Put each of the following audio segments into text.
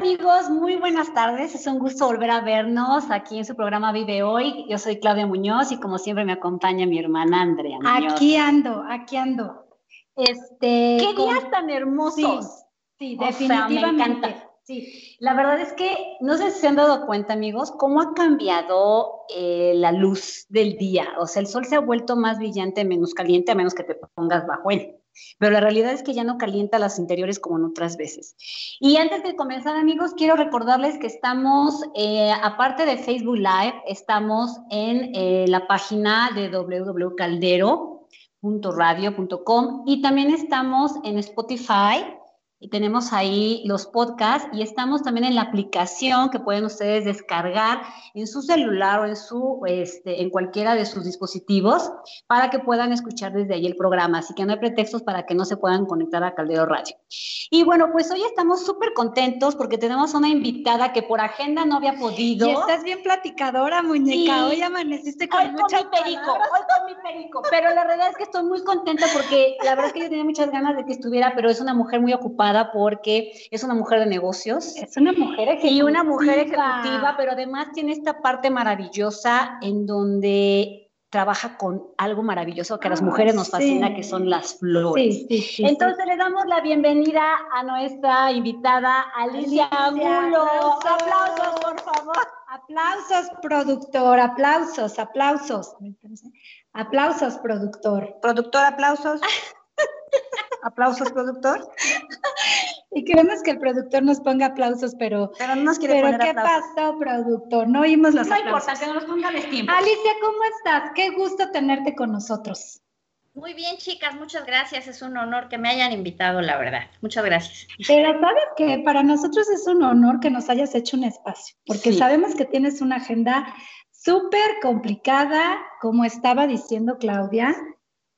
Amigos, muy buenas tardes. Es un gusto volver a vernos aquí en su programa Vive Hoy. Yo soy Claudia Muñoz y como siempre me acompaña mi hermana Andrea. Muñoz. Aquí ando, aquí ando. Este, Qué días tan hermosos. Sí, definitivamente. me encanta. Sí, la verdad es que no sé si se han dado cuenta, amigos, cómo ha cambiado eh, la luz del día. O sea, el sol se ha vuelto más brillante, menos caliente, a menos que te pongas bajo él. Pero la realidad es que ya no calienta las interiores como en otras veces. Y antes de comenzar, amigos, quiero recordarles que estamos, eh, aparte de Facebook Live, estamos en eh, la página de www.caldero.radio.com y también estamos en Spotify y tenemos ahí los podcasts y estamos también en la aplicación que pueden ustedes descargar en su celular o en su este, en cualquiera de sus dispositivos para que puedan escuchar desde ahí el programa, así que no hay pretextos para que no se puedan conectar a Caldero Radio. Y bueno, pues hoy estamos súper contentos porque tenemos una invitada que por agenda no había podido. Y estás bien platicadora, muñeca. Hoy amaneciste con hoy con mi perico, hoy con mi perico, pero la verdad es que estoy muy contenta porque la verdad es que yo tenía muchas ganas de que estuviera, pero es una mujer muy ocupada porque es una mujer de negocios. Es una mujer ejecutiva. Y una mujer ejecutiva, pero además tiene esta parte maravillosa en donde trabaja con algo maravilloso que a las mujeres nos fascina, que son las flores. Entonces le damos la bienvenida a nuestra invitada Alicia, Angulo. Aplausos, por favor. Aplausos, productor, aplausos, aplausos. Aplausos, productor. Productor, aplausos. Aplausos, productor. Y queremos que el productor nos ponga aplausos, pero. Pero no nos quiere pero ¿qué pasó, productor? No oímos los no aplausos. No importa, que nos ponga el tiempo. Alicia, ¿cómo estás? Qué gusto tenerte con nosotros. Muy bien, chicas, muchas gracias. Es un honor que me hayan invitado, la verdad. Muchas gracias. Pero sabes que para nosotros es un honor que nos hayas hecho un espacio, porque sabemos que tienes una agenda súper complicada, como estaba diciendo Claudia,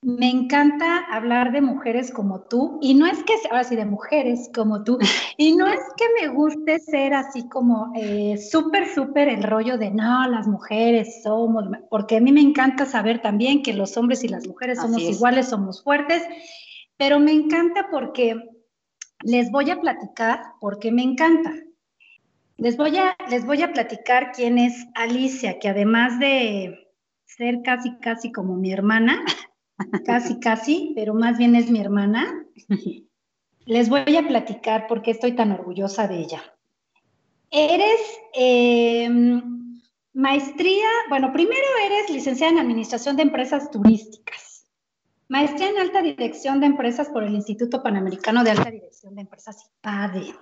me encanta hablar de mujeres como tú, y no es que, ahora sí, de mujeres como tú, y no es que me guste ser así como eh, súper, súper el rollo de, no, las mujeres somos, porque a mí me encanta saber también que los hombres y las mujeres somos iguales, somos fuertes, pero me encanta porque les voy a platicar, porque me encanta. Les voy a, les voy a platicar quién es Alicia, que además de ser casi, casi como mi hermana, casi, casi, pero más bien es mi hermana. Les voy a platicar por qué estoy tan orgullosa de ella. Eres em, maestría, bueno, primero eres licenciada en Administración de Empresas Turísticas, maestría en Alta Dirección de Empresas por el Instituto Panamericano de Alta Dirección de Empresas, IPADE.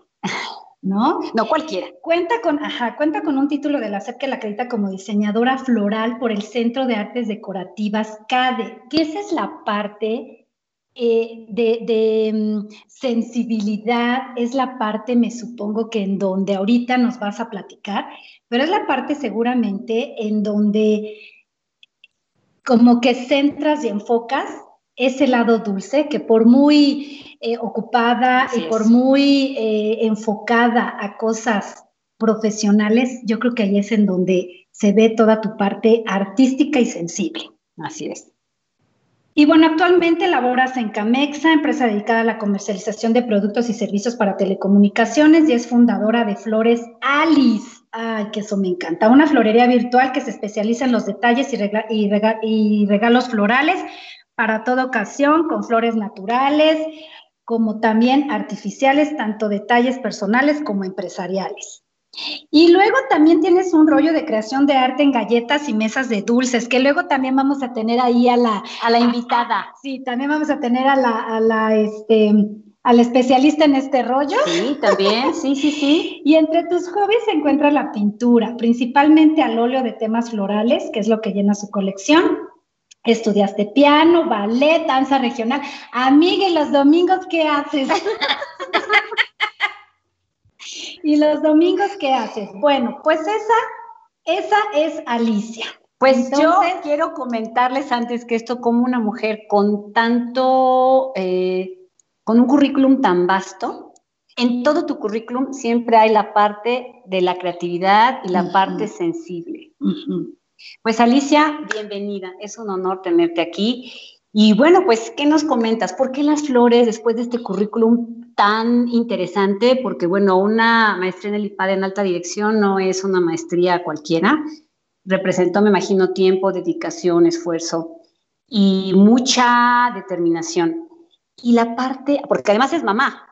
¿No? No cualquiera. Cuenta con, ajá, cuenta con un título de la SEP que la acredita como diseñadora floral por el Centro de Artes Decorativas CADE, que esa es la parte eh, de, mm, sensibilidad, es la parte, me supongo que en donde ahorita nos vas a platicar, pero es la parte seguramente en donde como que centras y enfocas ese lado dulce que por muy eh, ocupada y por muy eh, enfocada a cosas profesionales, yo creo que ahí es en donde se ve toda tu parte artística y sensible. Así es. Y bueno, actualmente laboras en Camexa, empresa dedicada a la comercialización de productos y servicios para telecomunicaciones y es fundadora de Flores Alice. Ay, que eso me encanta. Una florería virtual que se especializa en los detalles y, y regalos florales para toda ocasión, con flores naturales, como también artificiales, tanto detalles personales como empresariales. Y luego también tienes un rollo de creación de arte en galletas y mesas de dulces, que luego también vamos a tener ahí a la, a la invitada. sí, también vamos a tener a la, a la, este, al especialista en este rollo. Sí, también, sí, sí, sí. Y entre tus hobbies se encuentra la pintura, principalmente al óleo de temas florales, que es lo que llena su colección, Estudiaste piano, ballet, danza regional. Amiga, ¿y los domingos qué haces? ¿Y los domingos qué haces? Bueno, pues esa, esa es Alicia. Pues yo quiero comentarles antes que esto, como una mujer con tanto, eh, con un currículum tan vasto, en todo tu currículum siempre hay la parte de la creatividad y la parte sensible. Pues Alicia, bienvenida. Es un honor tenerte aquí. Y bueno, pues, ¿qué nos comentas? ¿Por qué las flores, después de este currículum tan interesante porque, bueno, una maestría en el IPAD en alta dirección no es una maestría cualquiera. Representó, me imagino, tiempo, dedicación, esfuerzo y mucha determinación. Y la parte, porque además es mamá,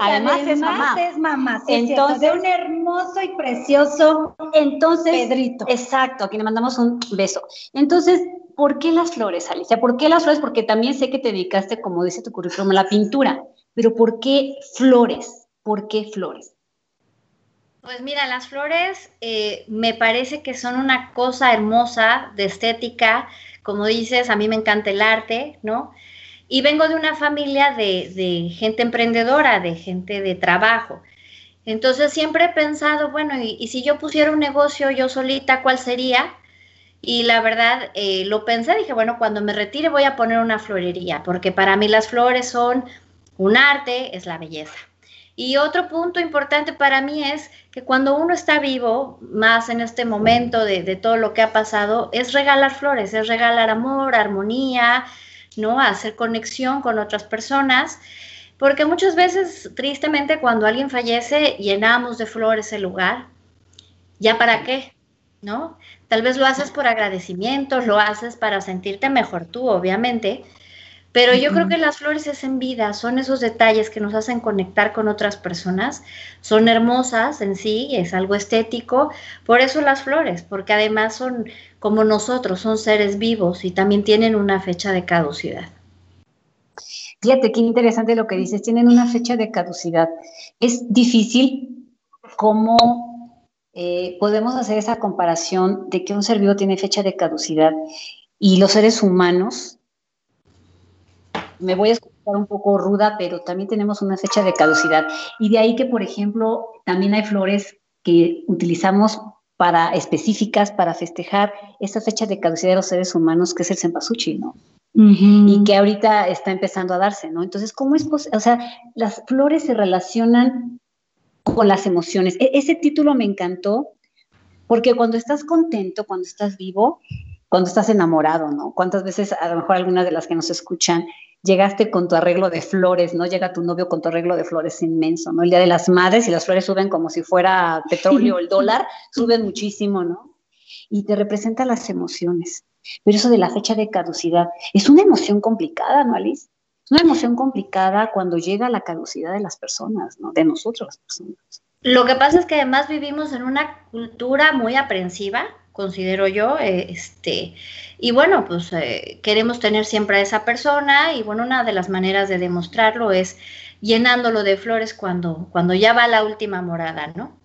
además, es mamá. Es mamá entonces, de un hermoso y precioso entonces, Pedrito. Exacto, a quien le mandamos un beso. Entonces, ¿por qué las flores, Alicia? ¿Por qué las flores? Porque también sé que te dedicaste, como dice tu currículum, a la pintura. Pero ¿por qué flores? ¿Por qué flores? Pues mira, las flores eh, me parece que son una cosa hermosa de estética. Como dices, a mí me encanta el arte, ¿no? Y vengo de una familia de, gente emprendedora, de gente de trabajo. Entonces siempre he pensado, bueno, y, si yo pusiera un negocio yo solita, ¿cuál sería? Y la verdad, eh, lo pensé, dije, bueno, cuando me retire voy a poner una florería, porque para mí las flores son un arte, es la belleza. Y otro punto importante para mí es que cuando uno está vivo, más en este momento de, de todo lo que ha pasado, es regalar flores, es regalar amor, armonía, ¿no? A hacer conexión con otras personas, porque muchas veces, tristemente, cuando alguien fallece, llenamos de flores el lugar. ¿Ya para qué? ¿No? Tal vez lo haces por agradecimiento, lo haces para sentirte mejor tú, obviamente, pero yo creo que las flores es en vida, son esos detalles que nos hacen conectar con otras personas, son hermosas en sí, es algo estético, por eso las flores, porque además son como nosotros, son seres vivos y también tienen una fecha de caducidad. Fíjate qué interesante lo que dices, tienen una fecha de caducidad. Es difícil cómo eh, podemos hacer esa comparación de que un ser vivo tiene fecha de caducidad y los seres humanos me voy a escuchar un poco ruda, pero también tenemos una fecha de caducidad. Y de ahí que, por ejemplo, también hay flores que utilizamos para específicas para festejar esa fecha de caducidad de los seres humanos, que es el cempasúchil, ¿no? Y que ahorita está empezando a darse, ¿no? Entonces, ¿cómo es posible? O sea, las flores se relacionan con las emociones. E-, ese título me encantó porque cuando estás contento, cuando estás vivo, cuando estás enamorado, ¿no? ¿Cuántas veces, a lo mejor algunas de las que nos escuchan, llegaste con tu arreglo de flores, ¿no? Llega tu novio con tu arreglo de flores inmenso, ¿no? El Día de las Madres y las flores suben como si fuera petróleo, el dólar, suben muchísimo, ¿no? Y te representa las emociones. Pero eso de la fecha de caducidad es una emoción complicada, ¿no, Alice? Es una emoción complicada cuando llega la caducidad de las personas, ¿no? De nosotros las personas. Lo que pasa es que además vivimos en una cultura muy aprensiva, considero yo, eh, este, y bueno, pues eh, queremos tener siempre a esa persona y bueno, una de las maneras de demostrarlo es llenándolo de flores cuando, cuando ya va la última morada, ¿no?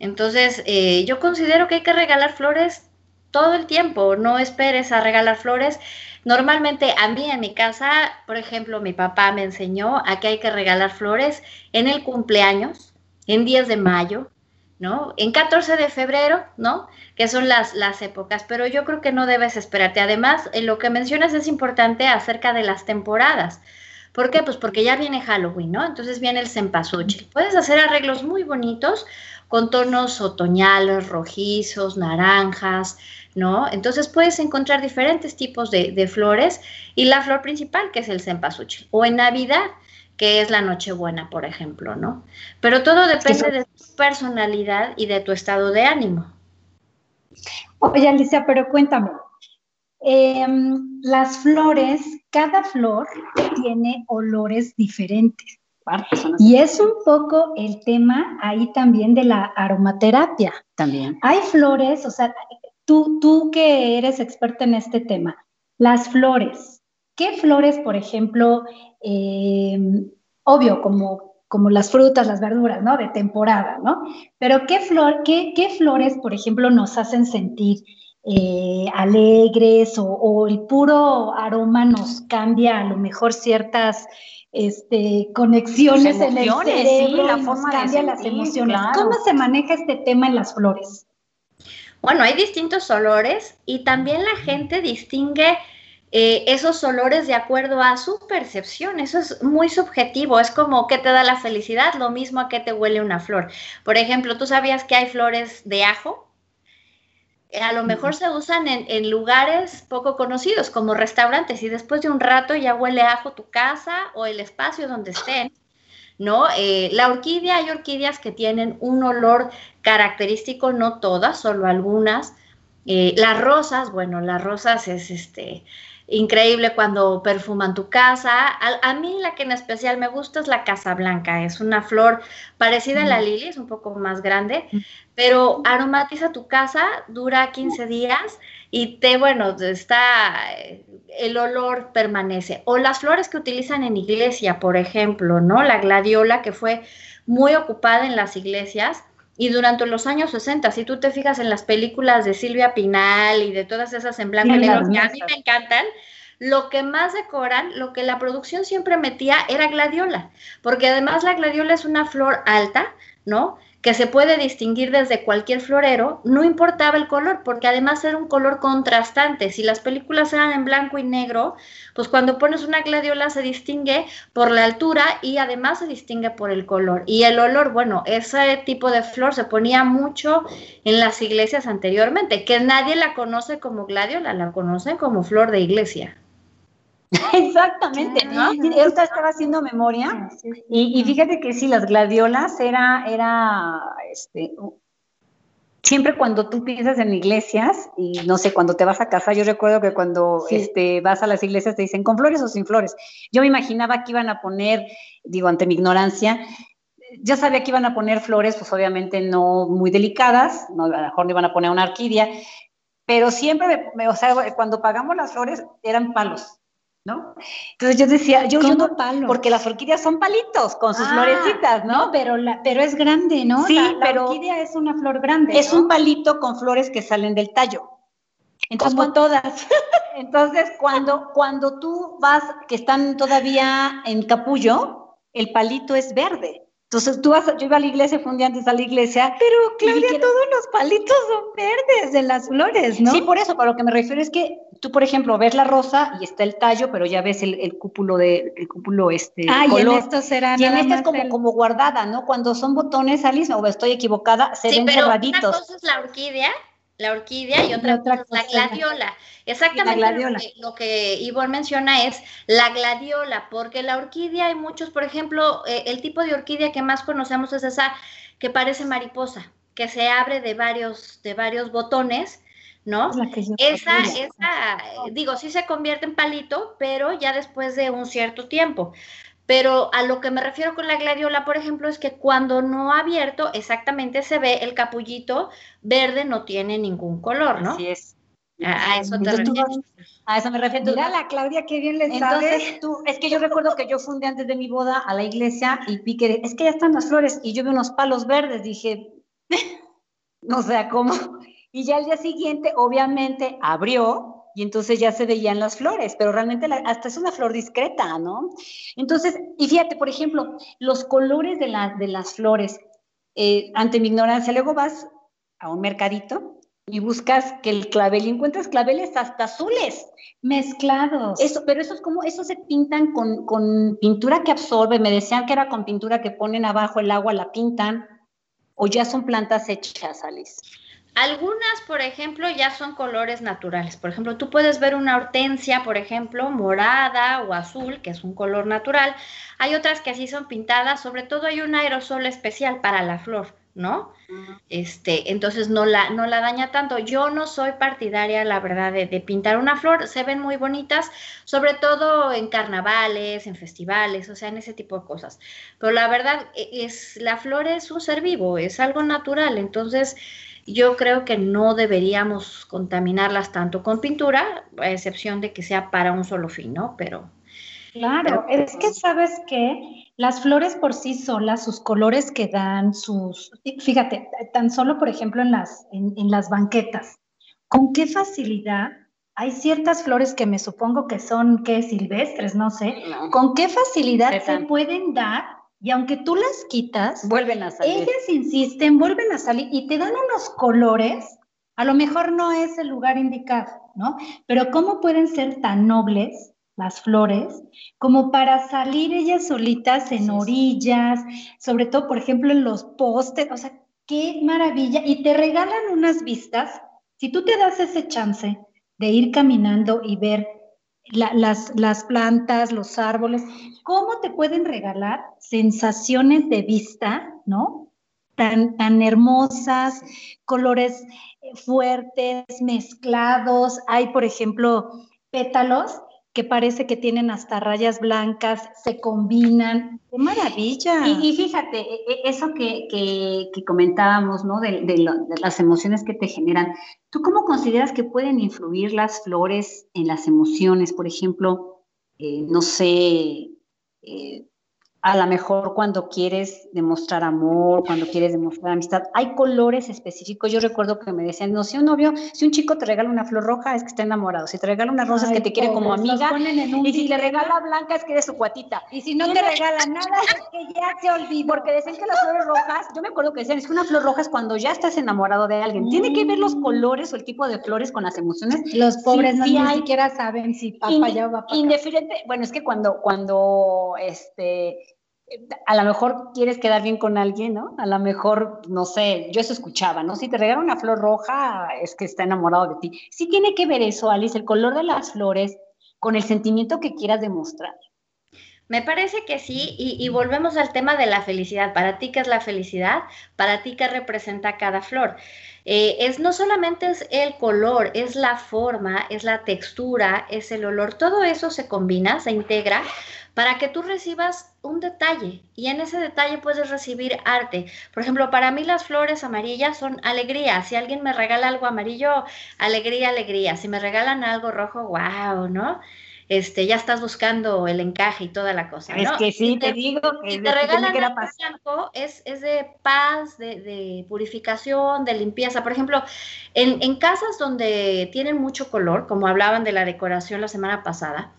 Entonces, eh, yo considero que hay que regalar flores todo el tiempo, no esperes a regalar flores. Normalmente a mí en mi casa, por ejemplo, mi papá me enseñó a que hay que regalar flores en el cumpleaños, en días de mayo, ¿no? En 14 de febrero, ¿no? Que son las, las épocas, pero yo creo que no debes esperarte. Además, en lo que mencionas es importante acerca de las temporadas. ¿Por qué? Pues porque ya viene Halloween, ¿no? Entonces viene el cempasúchil. Puedes hacer arreglos muy bonitos con tonos otoñales, rojizos, naranjas, ¿no? Entonces puedes encontrar diferentes tipos de, de flores y la flor principal, que es el cempasúchil. O en Navidad, que es la Nochebuena, por ejemplo, ¿no? Pero todo depende de personalidad y de tu estado de ánimo. Oye, Alicia, pero cuéntame, em, las flores, cada flor tiene olores diferentes. Y es un poco el tema ahí también de la aromaterapia. También. Hay flores, o sea, tú, tú que eres experta en este tema, las flores, ¿qué flores, por ejemplo, Em, obvio, como, como las frutas, las verduras, ¿no? De temporada, ¿no? Pero ¿qué, flor, qué, qué flores, por ejemplo, nos hacen sentir eh, alegres o, el puro aroma nos cambia a lo mejor ciertas este, conexiones en el cerebro, la forma cambia las emociones. ¿Cómo se maneja este tema en las flores? Bueno, hay distintos olores y también la gente distingue eh, esos olores de acuerdo a su percepción. Eso es muy subjetivo. Es como que te da la felicidad, lo mismo a que te huele una flor. Por ejemplo, ¿tú sabías que hay flores de ajo? Eh, a lo mejor se usan en, lugares poco conocidos, como restaurantes, y después de un rato ya huele ajo tu casa o el espacio donde estén. ¿no? Eh, la orquídea, hay orquídeas que tienen un olor característico, no todas, solo algunas. Eh, las rosas, bueno, las rosas es este increíble cuando perfuman tu casa. A, mí la que en especial me gusta es la Casa Blanca. Es una flor parecida a la lili, es un poco más grande, pero aromatiza tu casa, dura 15 días y te, bueno, está, el olor permanece. O las flores que utilizan en iglesia, por ejemplo, ¿no? La gladiola que fue muy ocupada en las iglesias y durante los años 60, si tú te fijas en las películas de Silvia Pinal y de todas esas en blanco y negro, que a mí me encantan, lo que más decoran, lo que la producción siempre metía era gladiola, porque además la gladiola es una flor alta, ¿no? Que se puede distinguir desde cualquier florero, no importaba el color, porque además era un color contrastante. Si las películas eran en blanco y negro, pues cuando pones una gladiola se distingue por la altura y además se distingue por el color. Y el olor, bueno, ese tipo de flor se ponía mucho en las iglesias anteriormente, que nadie la conoce como gladiola, la conocen como flor de iglesia. Exactamente, ¿no? estaba haciendo memoria y, fíjate que sí, las gladiolas era, era, este, siempre cuando tú piensas en iglesias y no sé, cuando te vas a casar, yo recuerdo que cuando este, vas a las iglesias te dicen con flores o sin flores. Yo me imaginaba que iban a poner, digo, ante mi ignorancia, ya sabía que iban a poner flores, pues obviamente no muy delicadas, no, a lo mejor no iban a poner una orquídea, pero siempre, o sea, cuando pagamos las flores eran palos. ¿No? Entonces yo decía, yo, yo no, palo. porque las orquídeas son palitos con sus ah, florecitas, ¿no? No, pero, la, pero es grande, ¿no? Sí, la, pero orquídea es una flor grande. Es un palito con flores que salen del tallo. Entonces, Como todas. Entonces, cuando, cuando tú vas, que están todavía en capullo, el palito es verde. Entonces tú vas, yo iba a la iglesia, fue un día antes a la iglesia. Pero Claudia, todos los palitos son verdes de las flores, ¿no? Sí, por eso, para lo que me refiero es que tú, por ejemplo, ves la rosa y está el tallo, pero ya ves el, cúpulo de, el cúpulo este ah, y en esto será Y en es como, como guardada, ¿no? Cuando son botones, Alice, o estoy equivocada, se ven pero cerraditos. Una cosa es la orquídea la orquídea y otra, cosa es la gladiola. Exactamente Lo, que, Ivonne menciona es la gladiola, porque la orquídea hay muchos, por ejemplo, eh, el tipo de orquídea que más conocemos es esa que parece mariposa, que se abre de varios, de varios botones, ¿no? esa, esa, digo, sí se convierte en palito, pero ya después de un cierto tiempo. Pero a lo que me refiero con la gladiola, por ejemplo, es que cuando no ha abierto, exactamente se ve el capullito verde, no tiene ningún color, ¿no? Así es. A, eso te refieres. A eso me refiero. Mira la Claudia, qué bien le Entonces, Tú, es que yo recuerdo que yo fundé antes de mi boda a la iglesia y vi que, es que ya están las flores, y yo vi unos palos verdes, dije, no sé cómo. Y ya al día siguiente, obviamente, abrió y entonces ya se veían las flores, pero realmente hasta es una flor discreta, ¿no? Entonces, y fíjate, por ejemplo, los colores de, de las flores, eh, ante mi ignorancia, luego vas a un mercadito y buscas que el clavel y encuentras claveles hasta azules. Mezclados. Eso, pero eso es como, eso se pintan con, con pintura que absorbe, me decían que era con pintura que ponen abajo el agua, la pintan, o ya son plantas hechas, Alice. Algunas, por ejemplo, ya son colores naturales. Por ejemplo, tú puedes ver una hortensia, por ejemplo, morada o azul, que es un color natural. Hay otras que así son pintadas, sobre todo hay un aerosol especial para la flor, ¿no? Este, entonces no la, no la daña tanto. Yo no soy partidaria, la verdad, de, de, pintar una flor. Se ven muy bonitas, sobre todo en carnavales, en festivales, o sea, en ese tipo de cosas. Pero la verdad e, es, la flor es un ser vivo, es algo natural. Entonces, yo creo que no deberíamos contaminarlas tanto con pintura, a excepción de que sea para un solo fin, ¿no? Pero... Claro, es que sabes que las flores por sí solas, sus colores que dan, sus, fíjate, tan solo por ejemplo en las, en, las banquetas, con qué facilidad hay ciertas flores que me supongo que son, ¿qué? Silvestres, no sé. ¿Con qué facilidad se pueden dar y aunque tú las quitas, vuelven a salir. Ellas insisten, vuelven a salir y te dan unos colores, a lo mejor no es el lugar indicado, ¿no? Pero ¿cómo pueden ser tan nobles las flores como para salir ellas solitas en orillas, sobre todo, por ejemplo, en los postes? O sea, qué maravilla. Y te regalan unas vistas, si tú te das ese chance de ir caminando y ver las, las plantas, los árboles, cómo te pueden regalar sensaciones de vista, ¿no? Tan, tan hermosas, colores fuertes, mezclados. Hay, por ejemplo, pétalos que parece que tienen hasta rayas blancas, se combinan. ¡Qué maravilla! Y, fíjate, e, e, eso que, comentábamos, ¿no? De, las emociones que te generan. ¿Tú cómo consideras que pueden influir las flores en las emociones? Por ejemplo, eh, no sé, eh, a lo mejor cuando quieres demostrar amor, cuando quieres demostrar amistad, hay colores específicos. Yo recuerdo que me decían, no, si un novio, si un chico te regala una flor roja es que está enamorado, si te regala una rosa es que te quiere como amiga, y si le regala blanca es que eres su cuatita. Y si no te regala nada es que ya se olvidó. Porque decían que las flores rojas, yo me acuerdo que decían, es que una flor roja es cuando ya estás enamorado de alguien. Tiene que ver los mm. colores o el tipo de flores con las emociones. Los pobres no ni siquiera saben si papá ya va para Indiferente, bueno, es que cuando, cuando, este, a lo mejor quieres quedar bien con alguien, ¿no? A lo mejor, no sé, yo eso escuchaba, ¿no? Si te regala una flor roja, es que está enamorado de ti. Sí tiene que ver eso, Alice, el color de las flores con el sentimiento que quieras demostrar. Me parece que sí, y, volvemos al tema de la felicidad. Para ti, ¿qué es la felicidad? Para ti, ¿qué representa cada flor? Eh, es no solamente es el color, es la forma, es la textura, es el olor, todo eso se combina, se integra para que tú recibas un detalle y en ese detalle puedes recibir arte. Por ejemplo, para mí las flores amarillas son alegría. Si alguien me regala algo amarillo, alegría, alegría. Si me regalan algo rojo, wow, ¿no? Este, ya estás buscando el encaje y toda la cosa. Es que sí, te, digo que si te regalan algo blanco, es, es, de paz, de, de, purificación, de limpieza. Por ejemplo, en, en casas donde tienen mucho color, como hablaban de la decoración la semana pasada,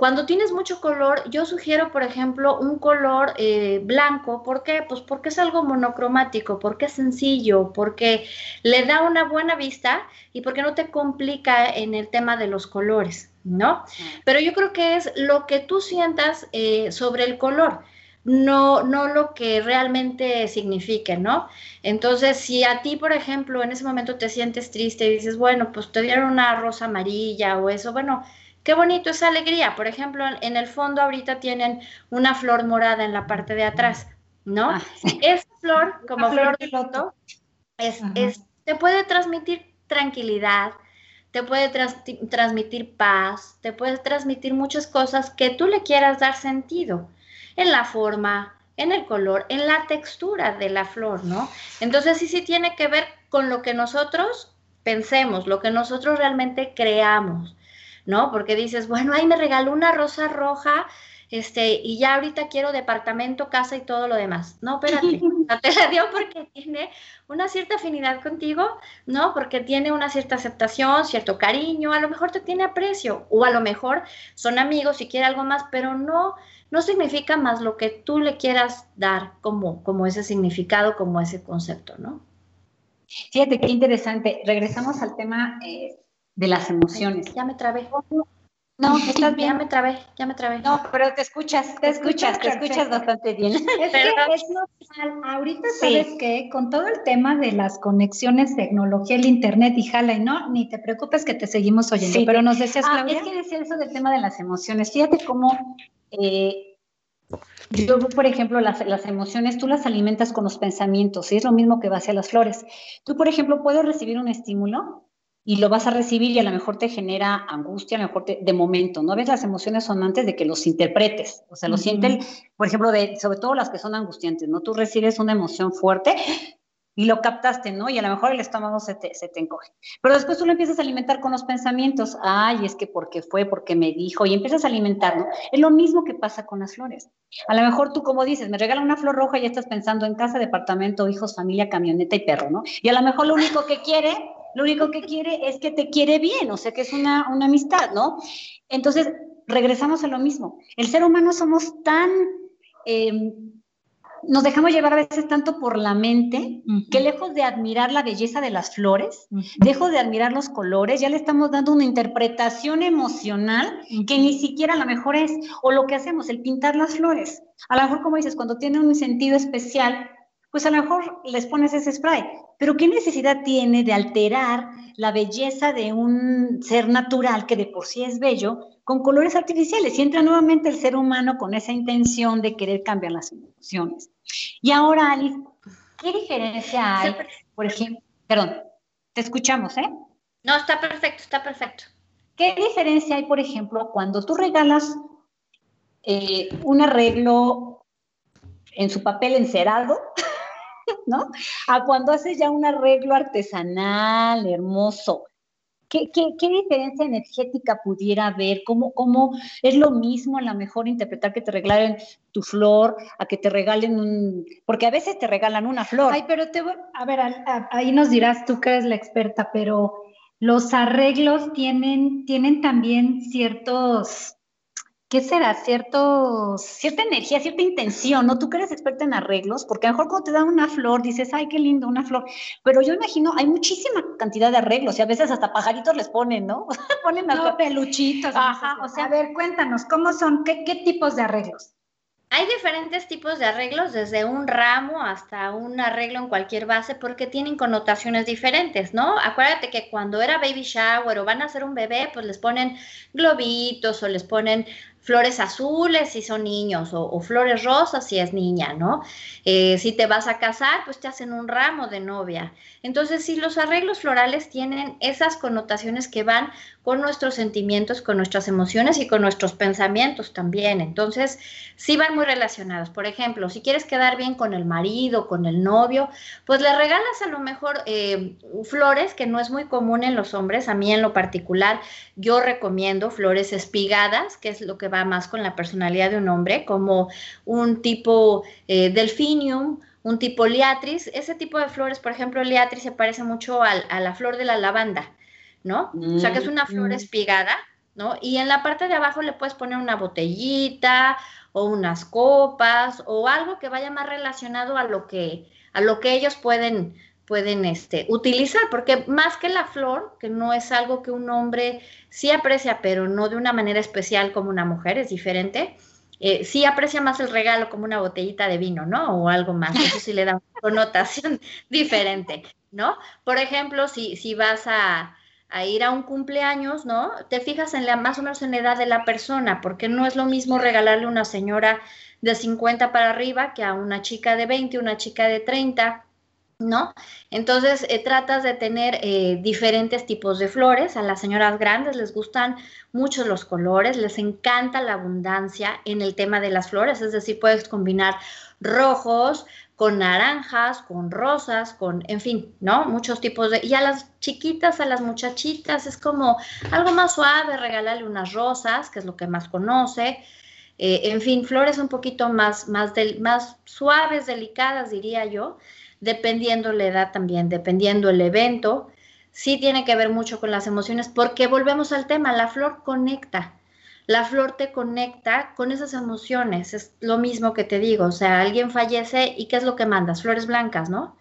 cuando tienes mucho color, yo sugiero, por ejemplo, un color eh, blanco. ¿Por qué? Pues porque es algo monocromático, porque es sencillo, porque le da una buena vista y porque no te complica en el tema de los colores, ¿no? Pero yo creo que es lo que tú sientas eh, sobre el color. No, no lo que realmente signifique, ¿no? Entonces, si a ti, por ejemplo, en ese momento te sientes triste y dices, bueno, pues te dieron una rosa amarilla o eso, bueno, Qué bonito esa alegría. Por ejemplo, en el fondo ahorita tienen una flor morada en la parte de atrás, ¿no? Ah, Esa flor, como flor, de loto, es, te puede transmitir tranquilidad, te puede transmitir paz, te puede transmitir muchas cosas que tú le quieras dar sentido en la forma, en el color, en la textura de la flor, ¿no? Entonces sí, sí tiene que ver con lo que nosotros pensemos, lo que nosotros realmente creamos. ¿no? Porque dices, bueno, ahí me regaló una rosa roja, este, y ya ahorita quiero departamento, casa y todo lo demás. No, espérate, te la dio porque tiene una cierta afinidad contigo, ¿no? Porque tiene una cierta aceptación, cierto cariño, a lo mejor te tiene aprecio, o a lo mejor son amigos y quiere algo más, pero no, no significa más lo que tú le quieras dar como, como ese significado, como ese concepto, ¿no? Fíjate qué interesante. Regresamos al tema eh, de las emociones. Ya me trabé. No, estás bien. Ya me trabé, ya me trabé. No, pero te escuchas, te, escuchas, te escuchas bastante bien. Es que es normal. Ahorita, ¿sabes qué? Con todo el tema de las conexiones, tecnología, el internet y jala, y no, ni te preocupes que te seguimos oyendo, pero nos decías, ah, Es que decía eso del tema de las emociones. Fíjate cómo eh, yo, por ejemplo, las, las, emociones, tú las alimentas con los pensamientos, y es lo mismo que va hacia las flores. Tú, por ejemplo, puedes recibir un estímulo y lo vas a recibir y a lo mejor te genera angustia, a lo mejor de momento, ¿no ves? Las emociones son antes de que los interpretes, o sea, lo sienten, por ejemplo, de, sobre todo las que son angustiantes, ¿no? Tú recibes una emoción fuerte y lo captaste, ¿no? Y a lo mejor el estómago se te, se te encoge. Pero después tú lo empiezas a alimentar con los pensamientos, ay, es que porque fue, porque me dijo, y empiezas a alimentar, ¿no? Es lo mismo que pasa con las flores. A lo mejor tú, como dices, me regala una flor roja y ya estás pensando en casa, departamento, hijos, familia, camioneta y perro, ¿no? Y a lo mejor lo único que quiere lo único que quiere es que te quiere bien, o sea, que es una, amistad, ¿no? Entonces, regresamos a lo mismo. El ser humano somos tan... Em, nos dejamos llevar a veces tanto por la mente que lejos de admirar la belleza de las flores, lejos de admirar los colores, ya le estamos dando una interpretación emocional que ni siquiera a lo mejor es, o lo que hacemos, el pintar las flores. A lo mejor, como dices, cuando tiene un sentido especial, pues a lo mejor les pones ese spray. Pero ¿qué necesidad tiene de alterar la belleza de un ser natural que de por sí es bello con colores artificiales? Y entra nuevamente el ser humano con esa intención de querer cambiar las emociones. Y ahora, Alice, ¿qué diferencia hay, por ejemplo, perdón, te escuchamos, ¿eh? No, está perfecto, está perfecto. ¿Qué diferencia hay, por ejemplo, cuando tú regalas eh, un arreglo en su papel encerado, ¿no? A cuando haces ya un arreglo artesanal, hermoso. ¿Qué, diferencia energética pudiera haber? ¿Cómo, ¿Cómo, es lo mismo a lo mejor interpretar que te regalen tu flor a que te regalen un... Porque a veces te regalan una flor. Ay, pero te voy... A ver, ahí nos dirás tú que eres la experta, pero los arreglos tienen, tienen también ciertos ¿qué será? Cierto, cierta energía, cierta intención, ¿no? Tú que eres experta en arreglos, porque a lo mejor cuando te dan una flor dices, ay, qué lindo, una flor. Pero yo imagino, hay muchísima cantidad de arreglos y a veces hasta pajaritos les ponen, ¿no? ponen hasta peluchitos. Ajá, o sea, a ver, cuéntanos, ¿cómo son? ¿Qué, qué tipos de arreglos? Hay diferentes tipos de arreglos, desde un ramo hasta un arreglo en cualquier base, porque tienen connotaciones diferentes, ¿no? Acuérdate que cuando era baby shower o van a hacer un bebé, pues les ponen globitos o les ponen flores azules si son niños o, flores rosas si es niña, ¿no? Eh, si te vas a casar, pues te hacen un ramo de novia. Entonces, si los arreglos florales tienen esas connotaciones que van con nuestros sentimientos, con nuestras emociones y con nuestros pensamientos también. Entonces, sí van muy relacionados. Por ejemplo, si quieres quedar bien con el marido, con el novio, pues le regalas a lo mejor eh, flores, que no es muy común en los hombres. A mí en lo particular, yo recomiendo flores espigadas, que es lo que va más con la personalidad de un hombre, como un tipo eh, delfinium, un tipo liatris. Ese tipo de flores, por ejemplo, liatris se parece mucho a la flor de la lavanda. ¿no? o sea, que es una flor mm. espigada, ¿no? Y en la parte de abajo le puedes poner una botellita o unas copas o algo que vaya más relacionado a lo que, a lo que ellos pueden, pueden este, utilizar, porque más que la flor, que no es algo que un hombre sí aprecia, pero no de una manera especial como una mujer, es diferente, eh, sí aprecia más el regalo como una botellita de vino, ¿no? O algo más, eso sí le da una connotación diferente, ¿no? Por ejemplo, si, si vas a, a ir a un cumpleaños, ¿no? Te fijas en la más o menos en la edad de la persona, porque no es lo mismo regalarle a una señora de 50 para arriba que a una chica de 20, una chica de 30, ¿no? Entonces eh, tratas de tener eh, diferentes tipos de flores. A las señoras grandes les gustan mucho los colores, les encanta la abundancia en el tema de las flores, es decir, puedes combinar rojos, con naranjas, con rosas, con, en fin, ¿no? Muchos tipos de... Y a las chiquitas, a las muchachitas, es como algo más suave, regalarle unas rosas, que es lo que más conoce. Eh, en fin, flores un poquito más, más, del, más suaves, delicadas, diría yo, dependiendo la edad también, dependiendo el evento. Sí tiene que ver mucho con las emociones, porque volvemos al tema, la flor conecta la flor te conecta con esas emociones. Es lo mismo que te digo, o sea, alguien fallece y ¿qué es lo que mandas? Flores blancas, ¿no?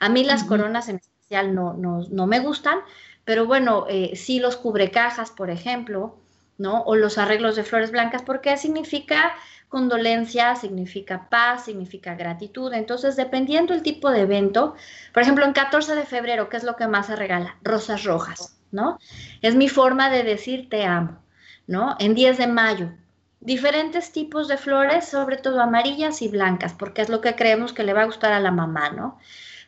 A mí las coronas en especial no, no, me gustan, pero bueno, eh, sí los cubrecajas, por ejemplo, ¿no? O los arreglos de flores blancas, porque significa condolencia, significa paz, significa gratitud. Entonces, dependiendo el tipo de evento, por ejemplo, en 14 de febrero, ¿qué es lo que más se regala? Rosas rojas, ¿no? Es mi forma de decir te amo. ¿no? En 10 de mayo. Diferentes tipos de flores, sobre todo amarillas y blancas, porque es lo que creemos que le va a gustar a la mamá, ¿no?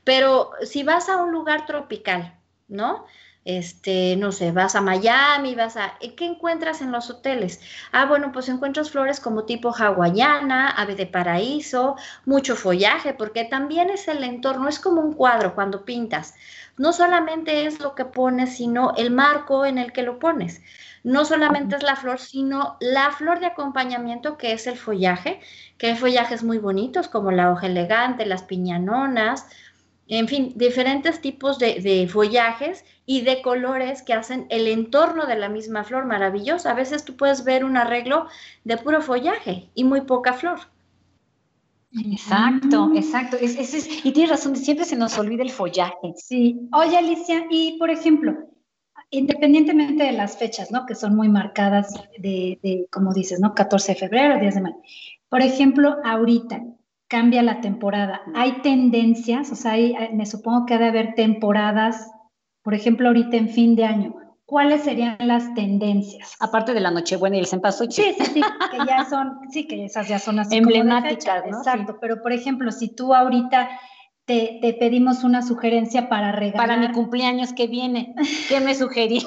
Pero si vas a un lugar tropical, ¿no? Este, no sé, vas a Miami, vas a... ¿Qué encuentras en los hoteles? Ah, bueno, pues encuentras flores como tipo hawaiana, ave de paraíso, mucho follaje, porque también es el entorno, es como un cuadro cuando pintas. No solamente es lo que pones, sino el marco en el que lo pones no solamente es la flor, sino la flor de acompañamiento que es el follaje, que hay follajes muy bonitos como la hoja elegante, las piñanonas, en fin, diferentes tipos de, follajes y de colores que hacen el entorno de la misma flor maravillosa. A veces tú puedes ver un arreglo de puro follaje y muy poca flor. Exacto, exacto. y tienes razón, siempre se nos olvida el follaje. Sí. Oye, Alicia, y por ejemplo, independientemente de las fechas, ¿no? Que son muy marcadas de, como dices, ¿no? 14 de febrero, 10 de mayo. Por ejemplo, ahorita, cambia la temporada. Hay tendencias, o sea, me supongo que ha de haber temporadas, por ejemplo, ahorita en fin de año. ¿Cuáles serían las tendencias? Aparte de la Nochebuena y el cempasúchil. Sí, sí, sí, que ya son, sí, que esas ya son así emblemáticas, ¿no? Exacto, pero por ejemplo, si tú ahorita te, te, pedimos una sugerencia para regalar. Para mi cumpleaños que viene, ¿qué me sugerí?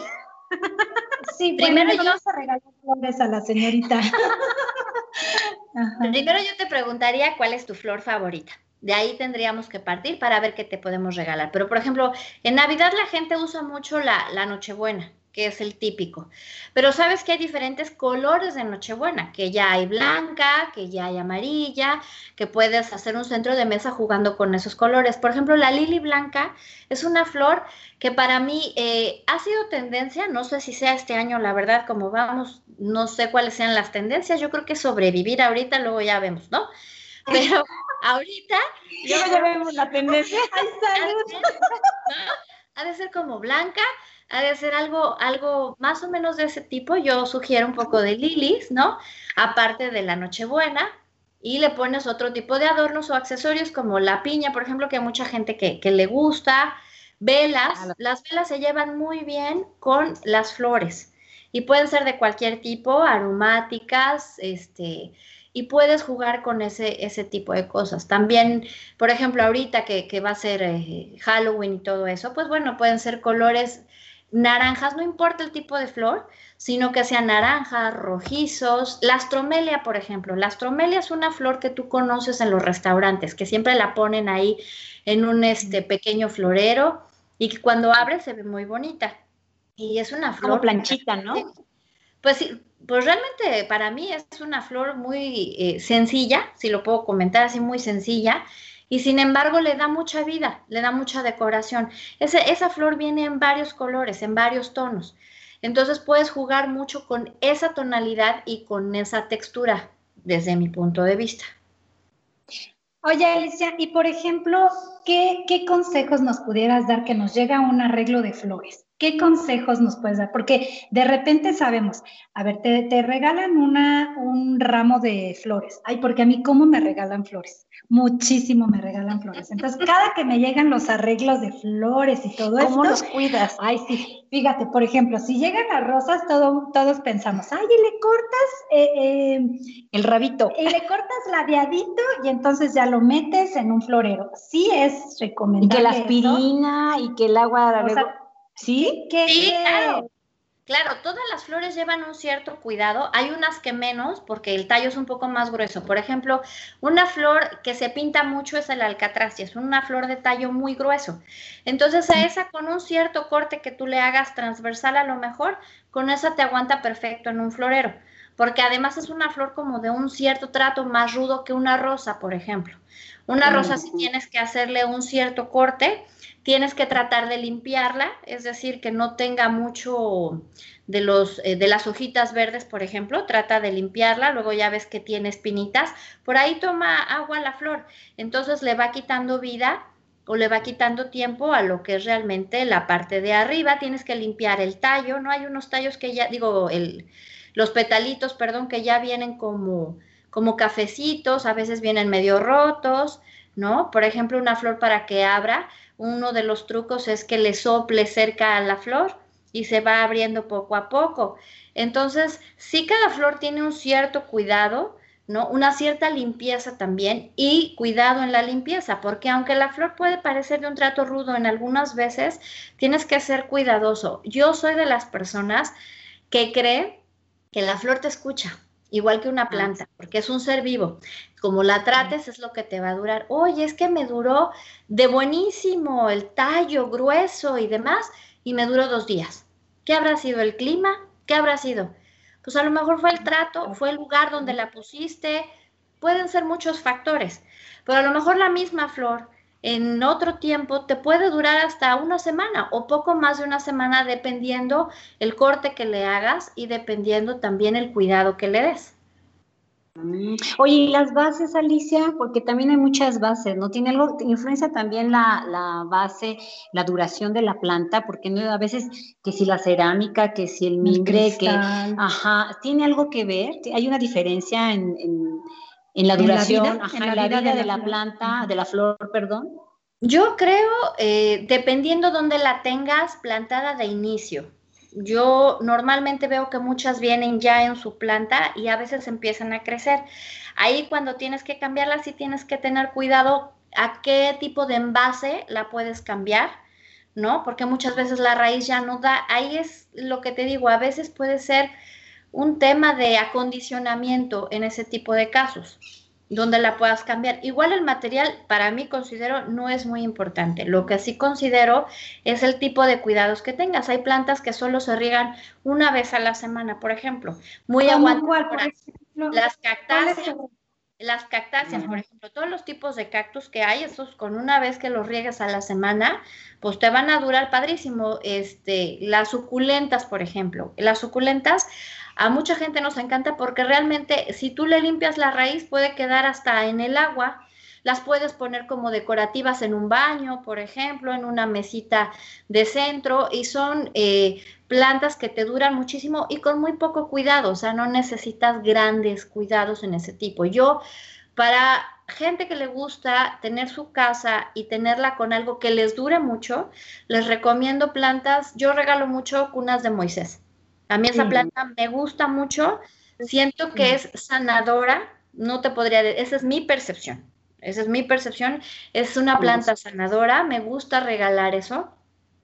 Sí, primero yo vamos a regalar flores a la señorita. Primero yo te preguntaría cuál es tu flor favorita. De ahí tendríamos que partir para ver qué te podemos regalar. Pero, por ejemplo, en Navidad la gente usa mucho la, la Nochebuena que es el típico. Pero sabes que hay diferentes colores de Nochebuena, que ya hay blanca, que ya hay amarilla, que puedes hacer un centro de mesa jugando con esos colores. Por ejemplo, la lili blanca es una flor que para mí eh, ha sido tendencia, no sé si sea este año, la verdad, como vamos, no sé cuáles sean las tendencias, yo creo que sobrevivir ahorita, luego ya vemos, ¿no? Pero ahorita... ya vemos la tendencia. Ha de ser como blanca, ha de ser algo, algo más o menos de ese tipo. Yo sugiero un poco de lilies, ¿no? Aparte de la Nochebuena. Y le pones otro tipo de adornos o accesorios como la piña, por ejemplo, que hay mucha gente que, le gusta. Velas. Las velas se llevan muy bien con las flores. Y pueden ser de cualquier tipo, aromáticas, este, y puedes jugar con ese, ese tipo de cosas. También, por ejemplo, ahorita que, va a ser eh, Halloween y todo eso, pues bueno, pueden ser colores naranjas, no importa el tipo de flor, sino que sean naranjas, rojizos. La astromelia, por ejemplo. La astromelia es una flor que tú conoces en los restaurantes, que siempre la ponen ahí en un este, pequeño florero y que cuando abre se ve muy bonita. Y es una flor. Como planchita, ¿no? Pues sí, pues realmente para mí es una flor muy eh, sencilla, si lo puedo comentar así, muy sencilla y sin embargo le da mucha vida, le da mucha decoración. esa flor viene en varios colores, en varios tonos. Entonces puedes jugar mucho con esa tonalidad y con esa textura, desde mi punto de vista. Oye, Alicia, y por ejemplo, ¿qué, ¿qué, consejos nos pudieras dar que nos llega un arreglo de flores? ¿Qué consejos nos puedes dar? Porque de repente sabemos, a ver, te, te regalan una, un ramo de flores. Ay, porque a mí, ¿cómo me regalan flores? muchísimo me regalan flores. Entonces, cada que me llegan los arreglos de flores y todo eso. ¿Cómo los cuidas? Ay, sí. Fíjate, por ejemplo, si llegan las rosas, todo, todos pensamos, ay, y le cortas eh, eh, el rabito. Y le cortas ladeadito y entonces ya lo metes en un florero. Sí es recomendable. Y que la aspirina y que el agua. ¿Sí? sí, claro. Claro, todas las flores llevan un cierto cuidado. Hay unas que menos porque el tallo es un poco más grueso. Por ejemplo, una flor que se pinta mucho es el alcatraz y es una flor de tallo muy grueso. Entonces a esa con un cierto corte que tú le hagas transversal a lo mejor, con esa te aguanta perfecto en un florero. Porque además es una flor como de un cierto trato más rudo que una rosa, por ejemplo. Una rosa si tienes que hacerle un cierto corte, tienes que tratar de limpiarla, es decir, que no tenga mucho de, los, eh, de las hojitas verdes, por ejemplo, trata de limpiarla, luego ya ves que tiene espinitas, por ahí toma agua la flor, entonces le va quitando vida o le va quitando tiempo a lo que es realmente la parte de arriba, tienes que limpiar el tallo, ¿no? Hay unos tallos que ya, digo, el, los petalitos, perdón, que ya vienen como, como cafecitos, a veces vienen medio rotos, ¿no? Por ejemplo, una flor para que abra, uno de los trucos es que le sople cerca a la flor y se va abriendo poco a poco. Entonces, sí cada flor tiene un cierto cuidado, ¿no? Una cierta limpieza también y cuidado en la limpieza, porque aunque la flor puede parecer de un trato rudo en algunas veces, tienes que ser cuidadoso. Yo soy de las personas que cree que la flor te escucha, igual que una ah, planta, porque es un ser vivo como la trates es lo que te va a durar. Oye, es que me duró de buenísimo el tallo grueso y demás, y me duró dos días. ¿Qué habrá sido el clima? ¿Qué habrá sido? Pues a lo mejor fue el trato, fue el lugar donde la pusiste, pueden ser muchos factores, pero a lo mejor la misma flor en otro tiempo te puede durar hasta una semana o poco más de una semana dependiendo el corte que le hagas y dependiendo también el cuidado que le des. Oye, ¿y las bases, Alicia? Porque también hay muchas bases, ¿no? ¿Tiene algo, influencia también la, base, la duración de la planta? Porque ¿no? a veces que si la cerámica, que si el mimbre, que... Ajá, ¿tiene algo que ver? ¿Hay una diferencia en, en la duración, en la vida, de, la, planta, de la flor, perdón. Yo creo, eh, dependiendo dónde la tengas plantada de inicio. Yo normalmente veo que muchas vienen ya en su planta y a veces empiezan a crecer. Ahí cuando tienes que cambiarla, sí tienes que tener cuidado a qué tipo de envase la puedes cambiar, ¿no? Porque muchas veces la raíz ya no da. Ahí es lo que te digo, a veces puede ser un tema de acondicionamiento en ese tipo de casos donde la puedas cambiar. Igual el material para mí considero no es muy importante. Lo que sí considero es el tipo de cuidados que tengas. Hay plantas que solo se riegan una vez a la semana, por ejemplo. Muy aguantadoras. Las cactáceas, las cactáceas, por ejemplo, todos los tipos de cactus que hay, esos con una vez que los riegues a la semana, pues te van a durar padrísimo. Este, las suculentas, por ejemplo. Las suculentas a mucha gente nos encanta porque realmente si tú le limpias la raíz puede quedar hasta en el agua. Las puedes poner como decorativas en un baño, por ejemplo, en una mesita de centro y son eh, plantas que te duran muchísimo y con muy poco cuidado, o sea, no necesitas grandes cuidados en ese tipo. Yo, para gente que le gusta tener su casa y tenerla con algo que les dure mucho, les recomiendo plantas, yo regalo mucho cunas de Moisés. A mí esa planta me gusta mucho, siento que es sanadora, no te podría decir, esa es mi percepción, esa es mi percepción, es una planta sanadora, me gusta regalar eso.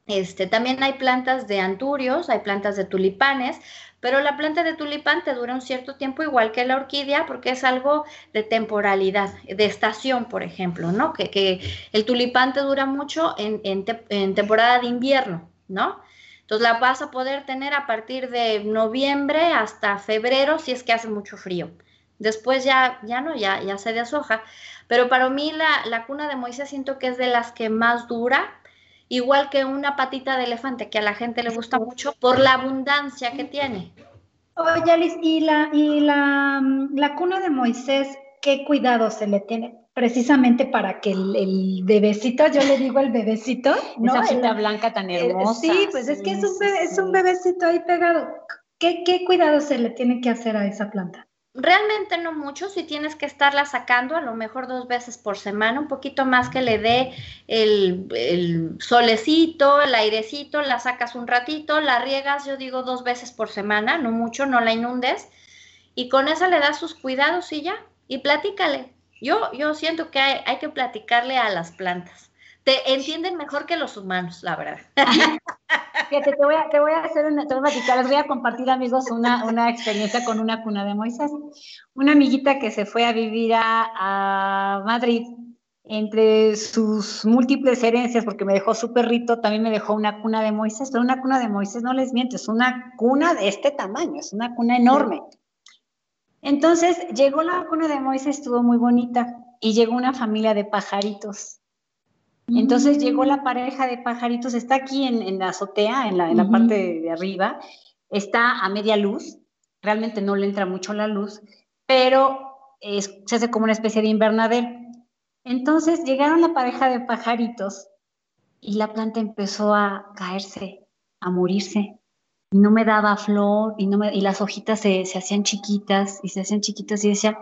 Este, también hay plantas de anturios, hay plantas de tulipanes, pero la planta de tulipán te dura un cierto tiempo igual que la orquídea porque es algo de temporalidad, de estación, por ejemplo, ¿no? Que, el tulipán te dura mucho en, en temporada de invierno, ¿no? Entonces la vas a poder tener a partir de noviembre hasta febrero si es que hace mucho frío. Después ya, ya no, ya, ya se deshoja. Pero para mí la, la cuna de Moisés siento que es de las que más dura, igual que una patita de elefante que a la gente le gusta mucho por la abundancia que tiene. Oye, Alice, ¿y la, y la, la cuna de Moisés, qué cuidado se le tiene? Precisamente para que el, bebecito, yo le digo el bebecito, ¿no? Esa blanca tan eh, hermosa. sí, pues es que es un, es un bebecito ahí pegado. ¿Qué, ¿Qué cuidado se le tiene que hacer a esa planta? Realmente no mucho, si tienes que estarla sacando a lo mejor dos veces por semana, un poquito más que le dé el, el, solecito, el airecito, la sacas un ratito, la riegas, yo digo dos veces por semana, no mucho, no la inundes, y con esa le das sus cuidados y ya, y platícale, yo, yo siento que hay, que platicarle a las plantas. Te entienden mejor que los humanos, la verdad. Fíjate, te voy a, te voy a hacer una, te voy a platicar, les voy a compartir, amigos, una, una experiencia con una cuna de Moisés. Una amiguita que se fue a vivir a, Madrid, entre sus múltiples herencias, porque me dejó su perrito, también me dejó una cuna de Moisés, pero una cuna de Moisés, no les miento, es una cuna de este tamaño, es una cuna enorme. Entonces llegó la cuna de Moisés, estuvo muy bonita, y llegó una familia de pajaritos. Entonces llegó la pareja de pajaritos, está aquí en, la azotea, en la, parte de, arriba, está a media luz, realmente no le entra mucho la luz, pero se hace como una especie de invernadero. Entonces llegaron la pareja de pajaritos y la planta empezó a caerse, a morirse y no me daba flor y, no me, y las hojitas se, se hacían chiquitas y se hacían chiquitas y decía,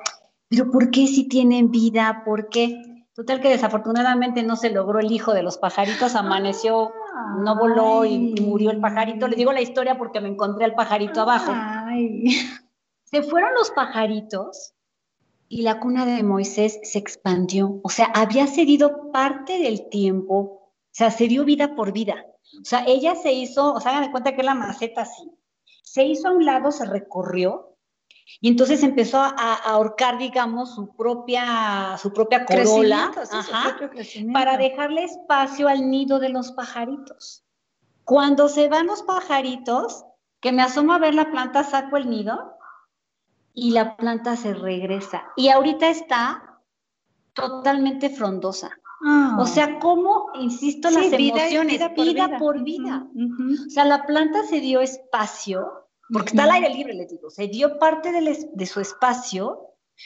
pero ¿por qué si tienen vida? ¿Por qué? Total que desafortunadamente no se logró el hijo de los pajaritos, amaneció, no voló y, murió el pajarito. Les digo la historia porque me encontré al pajarito abajo. Se fueron los pajaritos y la cuna de Moisés se expandió. O sea, había cedido parte del tiempo, o sea, se dio vida por vida. O sea, ella se hizo, o sea, hagan de cuenta que la maceta así, se hizo a un lado, se recorrió y entonces empezó a, ahorcar, digamos, su propia, su propia corola para dejarle espacio al nido de los pajaritos. Cuando se van los pajaritos, que me asomo a ver la planta, saco el nido y la planta se regresa. Y ahorita está totalmente frondosa. Ah. O sea, cómo, insisto, las emociones, vida, por vida. O sea, la planta se dio espacio, porque está al aire libre, les digo, se dio parte de, su espacio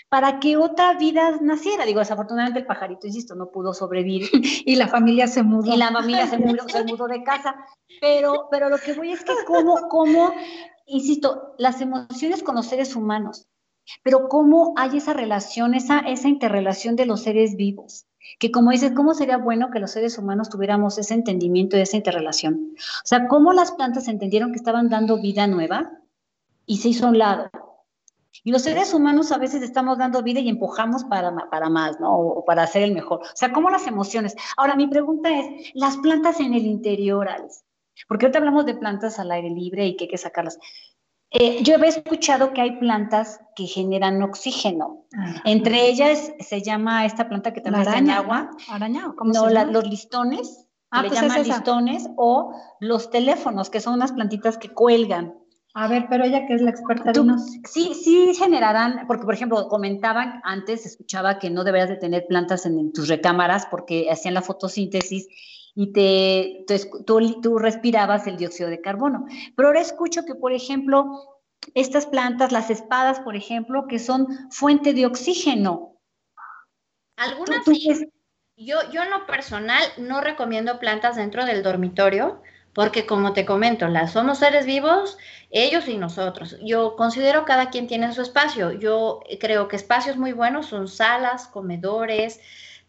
para que otra vida naciera. Digo, desafortunadamente el pajarito, insisto, no pudo sobrevivir. y la familia se mudó. Y la familia se mudó, se mudó de casa. Pero, pero lo que voy es que cómo, cómo, insisto, las emociones con los seres humanos. pero cómo hay esa relación, esa, esa interrelación de los seres vivos. Que como dices, ¿cómo sería bueno que los seres humanos tuviéramos ese entendimiento y esa interrelación? O sea, ¿cómo las plantas entendieron que estaban dando vida nueva y se hizo a un lado? Y los seres humanos a veces estamos dando vida y empujamos para, para más, ¿no? O para hacer el mejor. O sea, ¿cómo las emociones? Ahora, mi pregunta es, las plantas en el interior, Alice, porque ahorita hablamos de plantas al aire libre y que hay que sacarlas. Eh, yo he escuchado que hay plantas que generan oxígeno. Entre ellas se llama esta planta que también está en agua. Araña, ¿cómo no, los listones. Ah, le pues llaman listones o los teléfonos, que son unas plantitas que cuelgan. A ver, pero ella que es la experta de Sí, sí generarán, porque por ejemplo comentaban antes, escuchaba que no deberías de tener plantas en, tus recámaras porque hacían la fotosíntesis y te, tú, tú, respirabas el dióxido de carbono. Pero ahora escucho que, por ejemplo, estas plantas, las espadas, por ejemplo, que son fuente de oxígeno. Algunas sí. Yo, yo en lo personal no recomiendo plantas dentro del dormitorio porque como te comento, las somos seres vivos, ellos y nosotros. Yo considero cada quien tiene su espacio. Yo creo que espacios muy buenos son salas, comedores,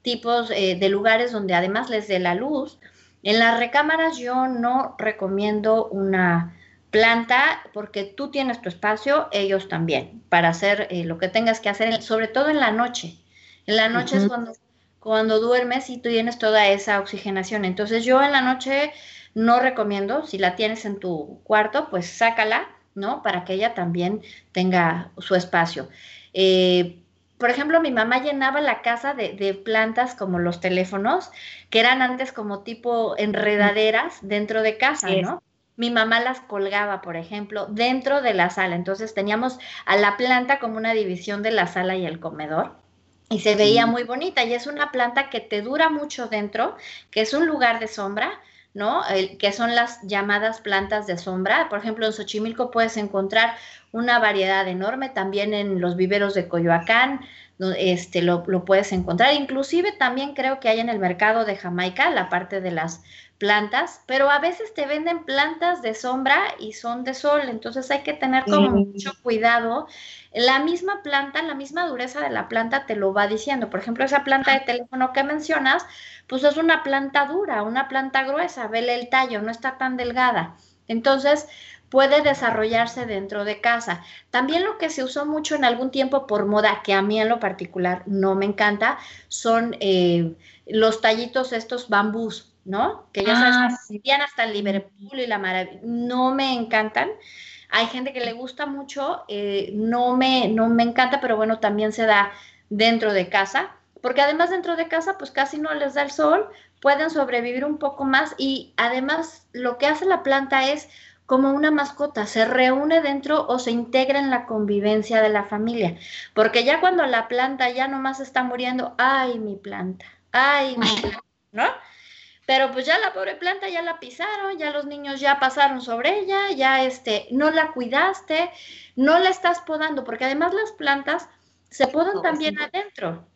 tipos eh, de lugares donde además les dé la luz. En las recámaras yo no recomiendo una planta porque tú tienes tu espacio, ellos también, para hacer eh, lo que tengas que hacer, sobre todo en la noche. En la noche es cuando, cuando duermes y tú tienes toda esa oxigenación. Entonces yo en la noche no recomiendo, si la tienes en tu cuarto, pues sácala, ¿no? Para que ella también tenga su espacio. Eh, por ejemplo, mi mamá llenaba la casa de, plantas como los teléfonos, que eran antes como tipo enredaderas dentro de casa, ¿no? Mi mamá las colgaba, por ejemplo, dentro de la sala. Entonces teníamos a la planta como una división de la sala y el comedor. Y se veía muy bonita. Y es una planta que te dura mucho dentro, que es un lugar de sombra, ¿no? que son las llamadas plantas de sombra. Por ejemplo, en Xochimilco puedes encontrar una variedad enorme, también en los viveros de Coyoacán, este, lo, lo, puedes encontrar. Inclusive también creo que hay en el mercado de Jamaica la parte de las plantas, pero a veces te venden plantas de sombra y son de sol, entonces hay que tener como mucho cuidado. La misma planta, la misma dureza de la planta te lo va diciendo. Por ejemplo, esa planta de teléfono que mencionas, pues es una planta dura, una planta gruesa, vele el tallo, no está tan delgada. Entonces, puede desarrollarse dentro de casa. También lo que se usó mucho en algún tiempo por moda, que a mí en lo particular no me encanta, son eh, los tallitos estos bambús, ¿no? Que ya sabes, ah, hasta el Liverpool y la maravilla. No me encantan. Hay gente que le gusta mucho, eh, no, me, no me encanta, pero bueno, también se da dentro de casa, porque además dentro de casa pues casi no les da el sol, pueden sobrevivir un poco más y además lo que hace la planta es como una mascota, se reúne dentro o se integra en la convivencia de la familia, porque ya cuando la planta ya nomás está muriendo, ay mi planta, ay mi planta, ¿no? Pero pues ya la pobre planta ya la pisaron, ya los niños ya pasaron sobre ella, ya este, no la cuidaste, no la estás podando, porque además las plantas se podan también adentro.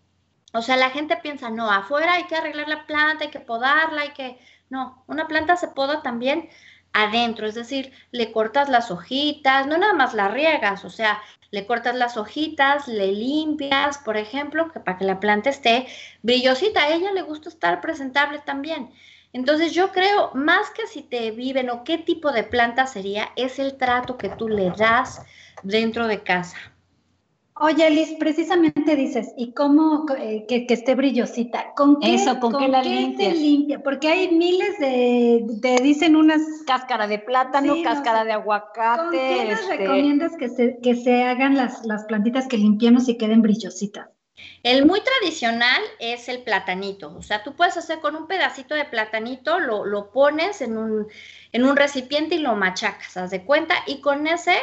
O sea, la gente piensa, no, afuera hay que arreglar la planta, hay que podarla, hay que... No, una planta se poda también adentro, es decir, le cortas las hojitas, no nada más la riegas, o sea, le cortas las hojitas, le limpias, por ejemplo, que para que la planta esté brillosita, a ella le gusta estar presentable también. Entonces yo creo, más que si te viven o qué tipo de planta sería, es el trato que tú le das dentro de casa. Oye, Liz, precisamente dices, ¿y cómo eh, que, esté brillosita? ¿Con qué, Eso, ¿con, qué la limpias? limpia? Porque hay miles de, te dicen unas... Cáscara de plátano, cáscara de aguacate. ¿Con qué nos este recomiendas que se, que se hagan las, las plantitas que limpiemos y queden brillositas? El muy tradicional es el platanito, o sea, tú puedes hacer con un pedacito de platanito, lo, lo pones en un, en un recipiente y lo machacas, haz de cuenta, y con ese